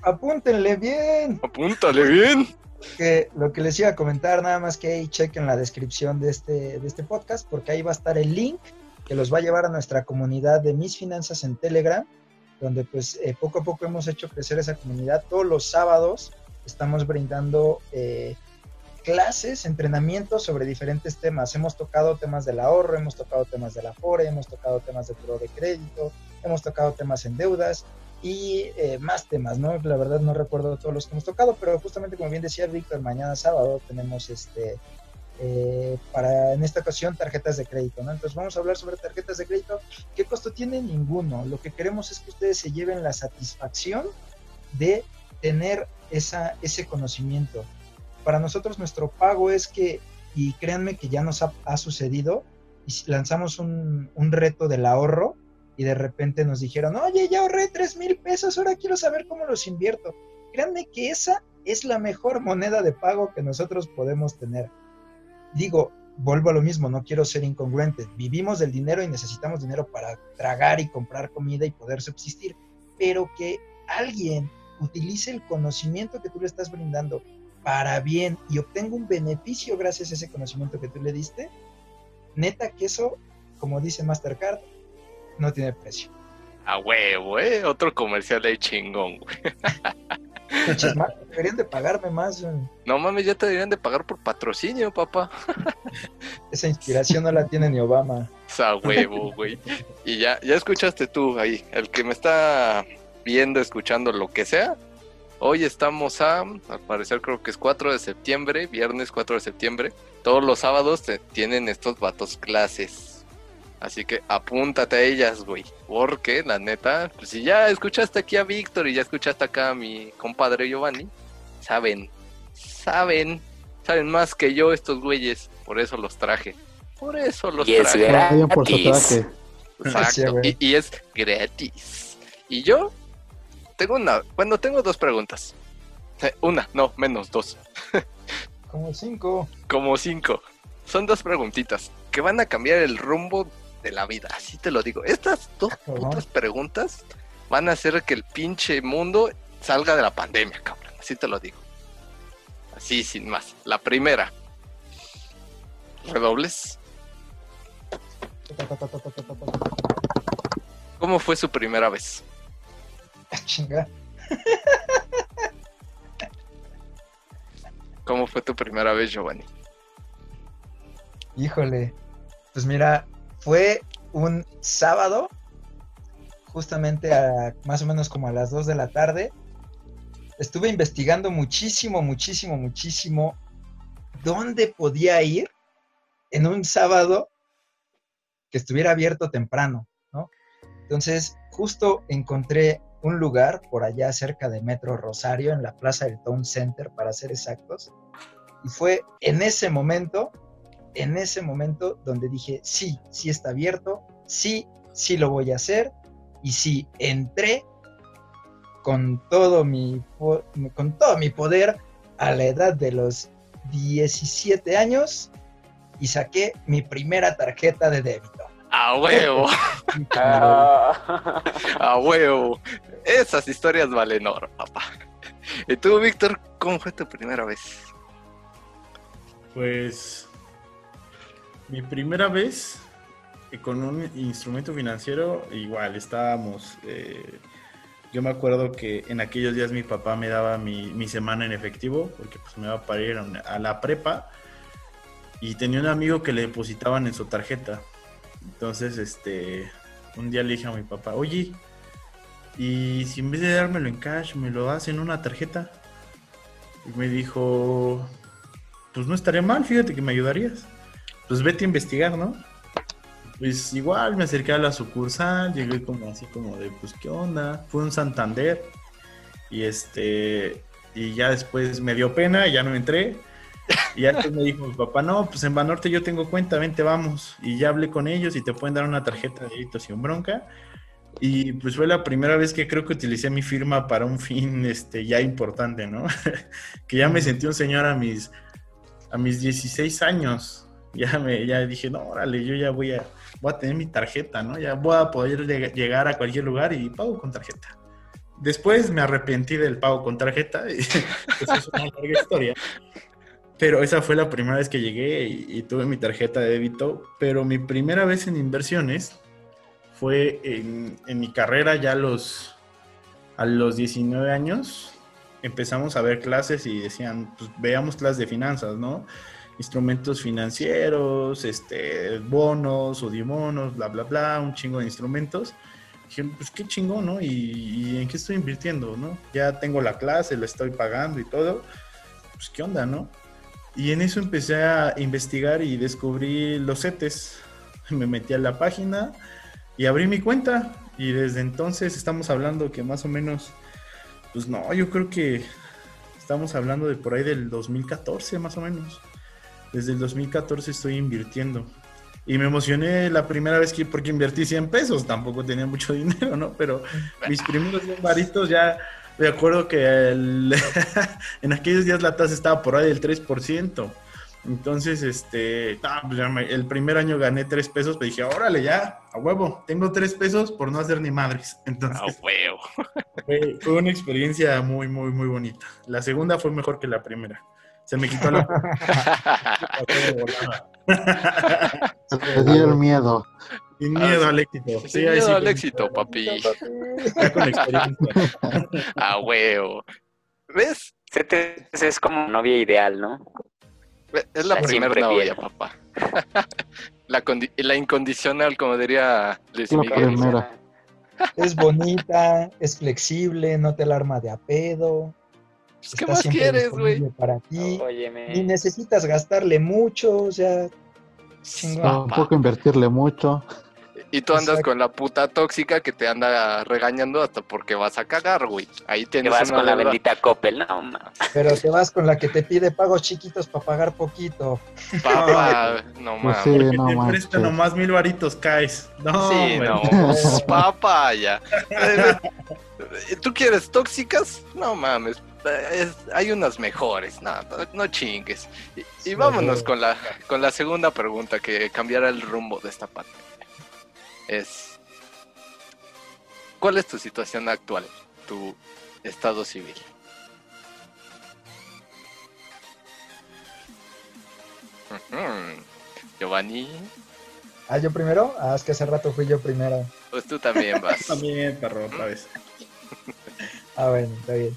S4: Apúntenle bien.
S1: Apúntale bien.
S4: Que lo que les iba a comentar, nada más que ahí chequen la descripción de este, de este podcast, porque ahí va a estar el link que los va a llevar a nuestra comunidad de Mis Finanzas en Telegram, donde pues eh, poco a poco hemos hecho crecer esa comunidad. Todos los sábados estamos brindando eh, clases, entrenamientos sobre diferentes temas. Hemos tocado temas del ahorro, hemos tocado temas de la FORE, hemos tocado temas de pro de crédito, hemos tocado temas en deudas y eh, más temas, ¿no? La verdad no recuerdo todos los que hemos tocado, pero justamente como bien decía Víctor, mañana sábado tenemos este eh, para en esta ocasión tarjetas de crédito, ¿no? Entonces vamos a hablar sobre tarjetas de crédito. ¿Qué costo tiene? Ninguno. Lo que queremos es que ustedes se lleven la satisfacción de tener esa, ese conocimiento. Para nosotros nuestro pago es que, y créanme que ya nos ha, sucedido, y lanzamos un, un, reto del ahorro y de repente nos dijeron, oye, ya ahorré tres mil pesos, ahora quiero saber cómo los invierto. Créanme que esa es la mejor moneda de pago que nosotros podemos tener digo, vuelvo a lo mismo, no quiero ser incongruente. Vivimos del dinero y necesitamos dinero para tragar y comprar comida y poder subsistir, pero que alguien utilice el conocimiento que tú le estás brindando para bien y obtenga un beneficio gracias a ese conocimiento que tú le diste, neta que eso, como dice Mastercard, no tiene precio.
S1: A huevo, ¿eh? Otro comercial de chingón, güey.
S4: deberían de pagarme más.
S1: No mames, ya te deberían de pagar por patrocinio, papá.
S4: Esa inspiración no la tiene ni Obama.
S1: Sa huevo, güey. Y ya, ya escuchaste tú ahí, el que me está viendo, escuchando, lo que sea. Hoy estamos a, al parecer creo que es 4 de septiembre, viernes 4 de septiembre. Todos los sábados tienen estos vatos clases Así que apúntate a ellas, güey. Porque, la neta, pues si ya escuchaste aquí a Víctor y ya escuchaste acá a mi compadre Giovanni, saben, saben, saben más que yo estos güeyes. Por eso los traje. Por eso los
S3: y
S1: traje.
S3: Es gratis.
S1: Exacto. Y, y, es gratis. Y yo tengo una, bueno, tengo dos preguntas. Eh, una, no, menos dos.
S4: Como cinco.
S1: Como cinco. Son dos preguntitas que van a cambiar el rumbo de la vida, así te lo digo. Estas dos putas preguntas van a hacer que el pinche mundo salga de la pandemia, cabrón, así te lo digo. Así, sin más. La primera. Redobles. ¿Cómo fue su primera vez?
S4: Chinga.
S1: ¿Cómo fue tu primera vez, Giovanni?
S4: Híjole, pues mira, fue un sábado, justamente a más o menos como a las 2 de la tarde. Estuve investigando muchísimo, muchísimo, muchísimo dónde podía ir en un sábado que estuviera abierto temprano, ¿no? Entonces, justo encontré un lugar por allá cerca de Metro Rosario, en la plaza del Town Center, para ser exactos. Y fue en ese momento en ese momento donde dije, sí, sí está abierto, sí, sí lo voy a hacer, y sí, entré con todo mi, con todo mi poder a la edad de los 17 años y saqué mi primera tarjeta de débito.
S1: A huevo. a huevo. Esas historias valen oro, papá. ¿Y tú, Víctor, cómo fue tu primera vez?
S5: Pues mi primera vez eh, con un instrumento financiero, igual estábamos. Eh, yo me acuerdo que en aquellos días mi papá me daba mi, semana en efectivo, porque pues me iba para ir a la prepa. Y tenía un amigo que le depositaban en su tarjeta. Entonces, este, un día le dije a mi papá, oye, ¿y si en vez de dármelo en cash, me lo das en una tarjeta? Y me dijo, pues no estaría mal, fíjate que me ayudarías. Pues vete a investigar, ¿no? Pues igual me acerqué a la sucursal, llegué como así como de, pues, ¿qué onda? Fue un Santander. Y este, y ya después me dio pena, ya no entré. Y antes me dijo papá, no, pues en Banorte yo tengo cuenta, vente, vamos. Y ya hablé con ellos y te pueden dar una tarjeta de un bronca. Y pues fue la primera vez que creo que utilicé mi firma para un fin este, ya importante, ¿no? que ya me sentí un señor a mis, a mis 16 años. Ya, me, ya dije, no, órale, yo ya voy a, voy a tener mi tarjeta, ¿no? Ya voy a poder llegar a cualquier lugar y pago con tarjeta. Después me arrepentí del pago con tarjeta, y eso es una larga historia. Pero esa fue la primera vez que llegué y, tuve mi tarjeta de débito. Pero mi primera vez en inversiones fue en, mi carrera ya los, a los 19 años. Empezamos a ver clases y decían, pues veamos clases de finanzas, ¿no? Instrumentos financieros, este, bonos, o dimonos, bla, bla, bla, un chingo de instrumentos. Dije, pues qué chingón, ¿no? ¿Y, ¿Y, en qué estoy invirtiendo, no? Ya tengo la clase, la estoy pagando y todo. Pues qué onda, ¿no? Y en eso empecé a investigar y descubrí los CETES. Me metí a la página y abrí mi cuenta. Y desde entonces estamos hablando que más o menos, pues no, yo creo que estamos hablando de por ahí del 2014 más o menos. Desde el 2014 estoy invirtiendo. Y me emocioné la primera vez que porque invertí 100 pesos, tampoco tenía mucho dinero, ¿no? Pero mis primeros 100 varitos ya me acuerdo que en aquellos días la tasa estaba por ahí del 3%. Entonces, este, pues el primer año gané 3 pesos, pero dije, órale, ya, a huevo, tengo 3 pesos por no hacer ni madres. Entonces,
S1: a huevo.
S5: Fue, fue, una experiencia muy, muy, muy bonita. La segunda fue mejor que la primera. Se me quitó la...
S2: Se me dio el miedo.
S5: Sin miedo al éxito.
S1: Sí, Sin miedo al éxito, papi. Ya con experiencia. A huevo. ¿Ves?
S3: Es como novia ideal, ¿no?
S1: Es la, primera novia, papá. la, la, incondicional, como diría Luis Miguel.
S4: Es bonita, es flexible, no te alarma de a pedo.
S1: ¿Qué más quieres, güey?
S4: Para ti. Ni necesitas gastarle mucho, o sea,
S2: un poco invertirle mucho.
S1: Y tú andas con la puta tóxica que te anda regañando hasta porque vas a cagar, güey. Ahí tienes
S3: te vas con la bendita Coppel, no,
S4: Pero te vas con la que te pide pagos chiquitos para pagar poquito.
S1: Papá, no
S5: pues mames. Sí, no, te presta nomás mil varitos, caes. No,
S1: sí, no. Papá, ya. ¿Tú quieres tóxicas? No mames. hay unas mejores, no, no, chingues. Y, vámonos con la, con la segunda pregunta que cambiará el rumbo de esta parte es, ¿cuál es tu situación actual, tu estado civil? Giovanni.
S4: Ah, yo primero. Ah, es que hace rato fui yo primero.
S1: Pues tú también vas.
S5: también, perro, otra vez.
S4: ah, bueno, está bien.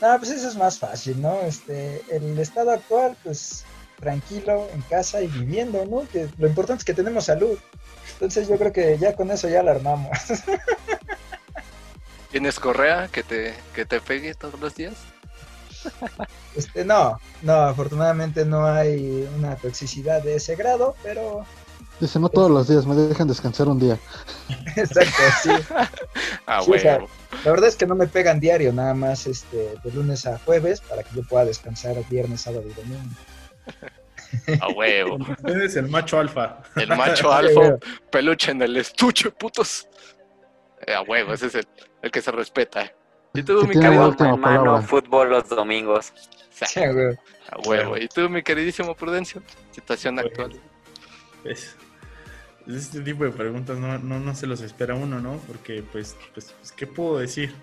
S4: No, pues eso es más fácil, ¿no? Este, el estado actual, pues tranquilo, en casa y viviendo, ¿no? Que lo importante es que tenemos salud. Entonces yo creo que ya con eso ya la armamos.
S1: ¿Tienes correa que te, que te pegue todos los días?
S4: Este, no, no, afortunadamente no hay una toxicidad de ese grado, pero...
S2: Dice, no todos los días, me dejan descansar un día.
S4: Exacto, sí.
S1: Ah,
S4: la verdad es que no me pegan diario, nada más este, de lunes a jueves, para que yo pueda descansar viernes, sábado y domingo.
S1: A huevo.
S5: Eres el macho alfa.
S1: El macho alfa, peluche en el estuche, putos. Eh, a huevo, ese es el, el que se respeta.
S3: ¿Y tú, mi querido hermano, fútbol los domingos?
S1: a huevo. ¿Y tú, mi queridísimo Prudencio? Situación actual.
S5: Pues, este tipo de preguntas no, no, no, se los espera uno, ¿no? Porque, pues, pues, pues ¿qué puedo decir?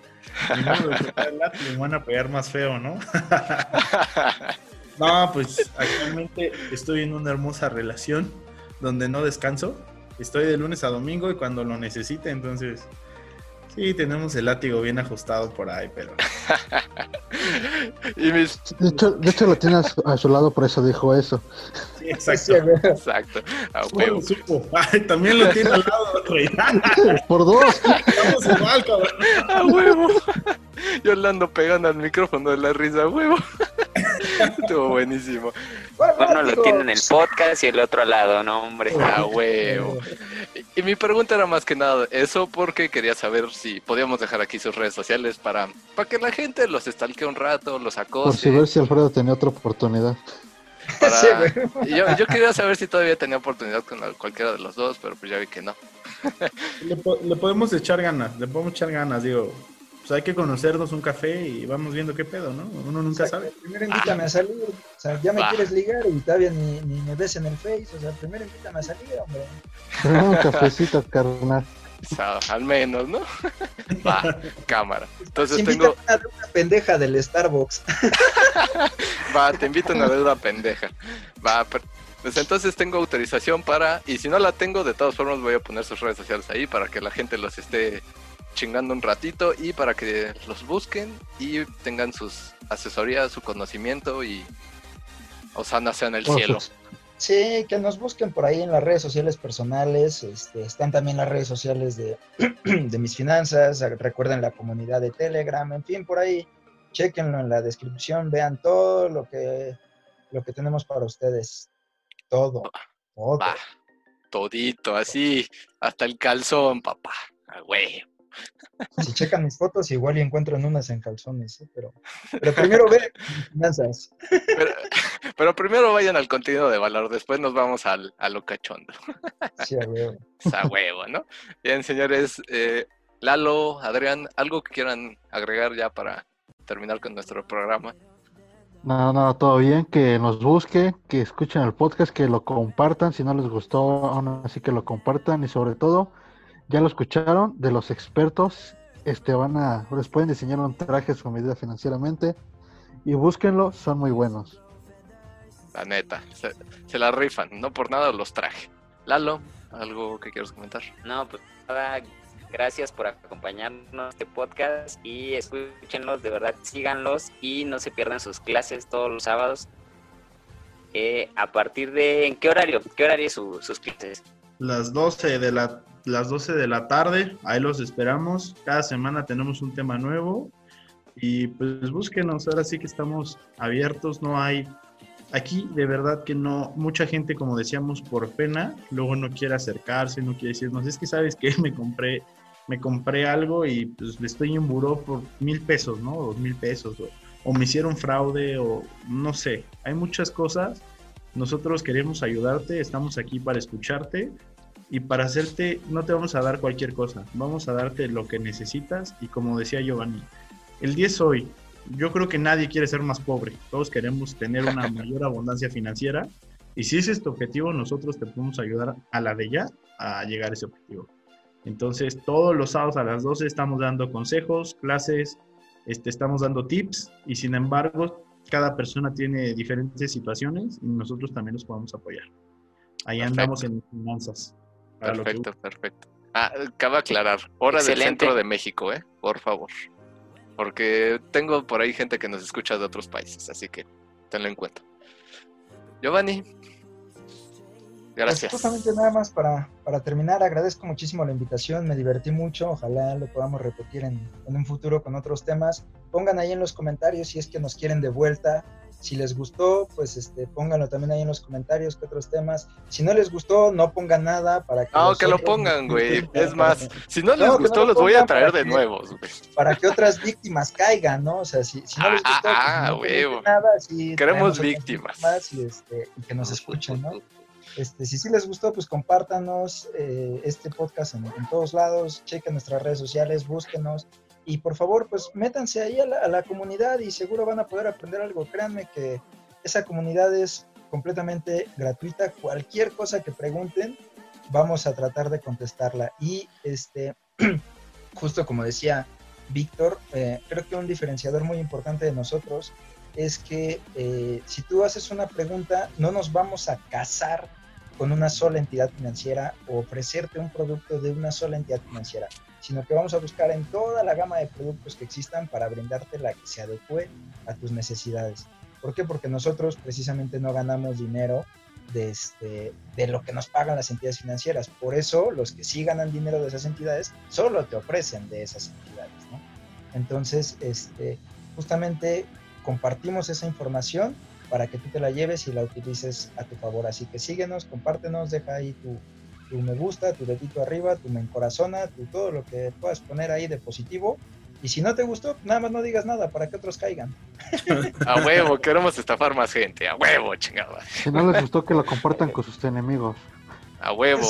S5: Ni modo de le van a pegar más feo, ¿no? No, pues actualmente estoy en una hermosa relación. donde no descanso. Estoy de lunes a domingo y cuando lo necesite, entonces Sí, tenemos el látigo bien ajustado por ahí, pero.
S2: de, hecho, lo tiene a su, lado, por eso dijo eso.
S5: Sí, exacto. exacto. Ay, también lo tiene al lado,
S2: por dos.
S5: Estamos igual, cabrón.
S1: A huevo. Yo le ando pegando al micrófono de la risa, a huevo. Estuvo buenísimo.
S3: Uno lo tiene en el podcast y el otro al lado, no, hombre.
S1: A huevo. Y, mi pregunta era más que nada eso porque quería saber si podíamos dejar aquí sus redes sociales para, para que la gente los estalque un rato, los acose.
S2: Por si ver si Alfredo tenía otra oportunidad.
S1: yo, yo, quería saber si todavía tenía oportunidad con cualquiera de los dos, pero pues ya vi que no.
S5: le, le podemos echar ganas, le podemos echar ganas, digo pues hay que conocernos un café y vamos viendo qué pedo, ¿no? Uno nunca sabe.
S4: Primero invítame a salir, o sea, ya me quieres ligar y todavía ni, ni, me ves en el Face, o sea, primero invítame a salir, hombre.
S2: un cafecito, carnal.
S1: al menos, ¿no? Va, cámara. Entonces
S4: tengo. A una pendeja del Starbucks.
S1: Va, te invito a una deuda pendeja. Va, pues entonces tengo autorización para. Y si no la tengo, de todas formas voy a poner sus redes sociales ahí para que la gente los esté chingando un ratito y para que los busquen y tengan sus asesorías, su conocimiento y Osana sea en el cielo.
S4: Sí, que nos busquen por ahí en las redes sociales personales, este, están también las redes sociales de, de mis finanzas, recuerden la comunidad de Telegram, en fin, por ahí, chequenlo en la descripción, vean todo lo que, lo que tenemos para ustedes, todo, todo.
S1: todito, así, hasta el calzón, papá, güey.
S4: Si checan mis fotos, igual y encuentran unas en calzones, ¿eh? pero, pero primero ve finanzas.
S1: Pero, primero vayan al contenido de valor, después nos vamos al, a lo cachondo.
S4: Sí, a huevo.
S1: A huevo, ¿no? Bien, señores, eh, Lalo, Adrián, ¿algo que quieran agregar ya para terminar con nuestro programa?
S2: No, no, todo bien, que nos busquen, que escuchen el podcast, que lo compartan, si no les gustó, aún así que lo compartan y sobre todo ya lo escucharon, de los expertos, este van a, les pueden diseñar un traje su medida financieramente y búsquenlo, son muy buenos.
S1: La neta, se, la rifan, no por nada los traje. Lalo, ¿algo que quieras comentar?
S3: No, pues nada, gracias por acompañarnos este podcast y escúchenlos, de verdad, síganlos y no se pierdan sus clases todos los sábados. Eh, a partir de, ¿en qué horario? ¿Qué horario sus clases?
S5: Las 12 de la las 12 de la tarde. Ahí los esperamos. Cada semana tenemos un tema nuevo. Y pues búsquenos, ahora sí que estamos abiertos, no hay... Aquí de verdad que no, mucha gente, como decíamos, por pena, luego no quiere acercarse, no quiere decirnos, es que sabes que me compré, me compré algo y pues le estoy en buró por mil pesos, ¿no? Dos mil pesos, o, o me hicieron fraude, o no sé, hay muchas cosas. Nosotros queremos ayudarte, estamos aquí para escucharte y para hacerte no te vamos a dar cualquier cosa, vamos a darte lo que necesitas y como decía Giovanni, el 10 hoy, yo creo que nadie quiere ser más pobre, todos queremos tener una mayor abundancia financiera y si ese es tu objetivo, nosotros te podemos ayudar a la de ya a llegar a ese objetivo. Entonces, todos los sábados a las 12 estamos dando consejos, clases, este, estamos dando tips y sin embargo, cada persona tiene diferentes situaciones y nosotros también los podemos apoyar. Ahí andamos en finanzas.
S1: Perfecto, perfecto. Ah, cabe aclarar, hora del centro de México, ¿eh? Por favor. Porque tengo por ahí gente que nos escucha de otros países, así que tenlo en cuenta. Giovanni,
S4: pues, gracias. justamente nada más para, para, terminar, agradezco muchísimo la invitación, me divertí mucho, ojalá lo podamos repetir en, en un futuro con otros temas. Pongan ahí en los comentarios si es que nos quieren de vuelta si les gustó, pues este, pónganlo también ahí en los comentarios que otros temas. Si no les gustó, no pongan nada para que.
S1: No, que lo pongan, güey. Es más, si no les gustó, los voy a traer de nuevo, güey.
S4: Para que otras víctimas caigan, ¿no? O sea, si, si no les ah, gustó,
S1: ah, pues, no nada, sí, Queremos víctimas.
S4: y, este, y que nos escuchen, ¿no? Este, si sí les gustó, pues compártanos eh, este podcast en, en, todos lados, chequen nuestras redes sociales, búsquenos, y por favor, pues métanse ahí a la, comunidad y seguro van a poder aprender algo. Créanme que esa comunidad es completamente gratuita. Cualquier cosa que pregunten, vamos a tratar de contestarla. Y este, justo como decía Víctor, eh, creo que un diferenciador muy importante de nosotros es que eh, si tú haces una pregunta, no nos vamos a casar con una sola entidad financiera o ofrecerte un producto de una sola entidad financiera, sino que vamos a buscar en toda la gama de productos que existan para brindarte la que se adecue a tus necesidades. ¿Por qué? Porque nosotros precisamente no ganamos dinero de, este, de lo que nos pagan las entidades financieras. Por eso los que sí ganan dinero de esas entidades solo te ofrecen de esas entidades. Entonces, este, justamente compartimos esa información para que tú te la lleves y la utilices a tu favor. Así que síguenos, compártenos, deja ahí tu, tu me gusta, tu dedito arriba, tu me encorazona, tu, todo lo que puedas poner ahí de positivo. Y si no te gustó, nada más no digas nada para que otros caigan.
S1: A huevo, queremos estafar más gente. A huevo, chingada.
S2: Si no les gustó, que lo compartan con sus enemigos.
S1: A huevo.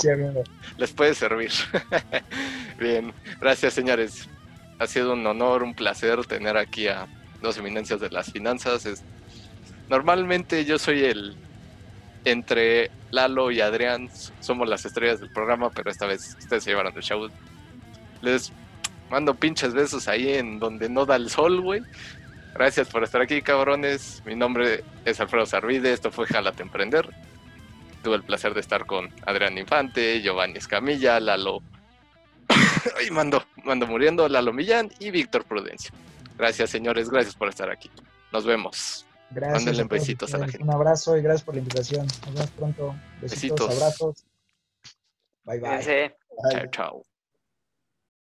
S1: les puede servir. Bien, gracias, señores. Ha sido un honor, un placer tener aquí a dos eminencias de las finanzas. Es Normalmente yo soy el entre Lalo y Adrián somos las estrellas del programa, pero esta vez ustedes se llevaron el show. Les mando pinches besos ahí en donde no da el sol, güey. Gracias por estar aquí, cabrones. Mi nombre es Alfredo Sarvide, esto fue Jalate Emprender. Tuve el placer de estar con Adrián Infante, Giovanni Escamilla, Lalo. Ay, mando, mando muriendo, Lalo Millán y Víctor Prudencio. Gracias, señores, gracias por estar aquí. Nos vemos.
S4: Gracias. besitos a la gente. Un abrazo y gracias por la invitación. Nos vemos pronto. Besitos, abrazos. Bye bye.
S1: Chao, chao.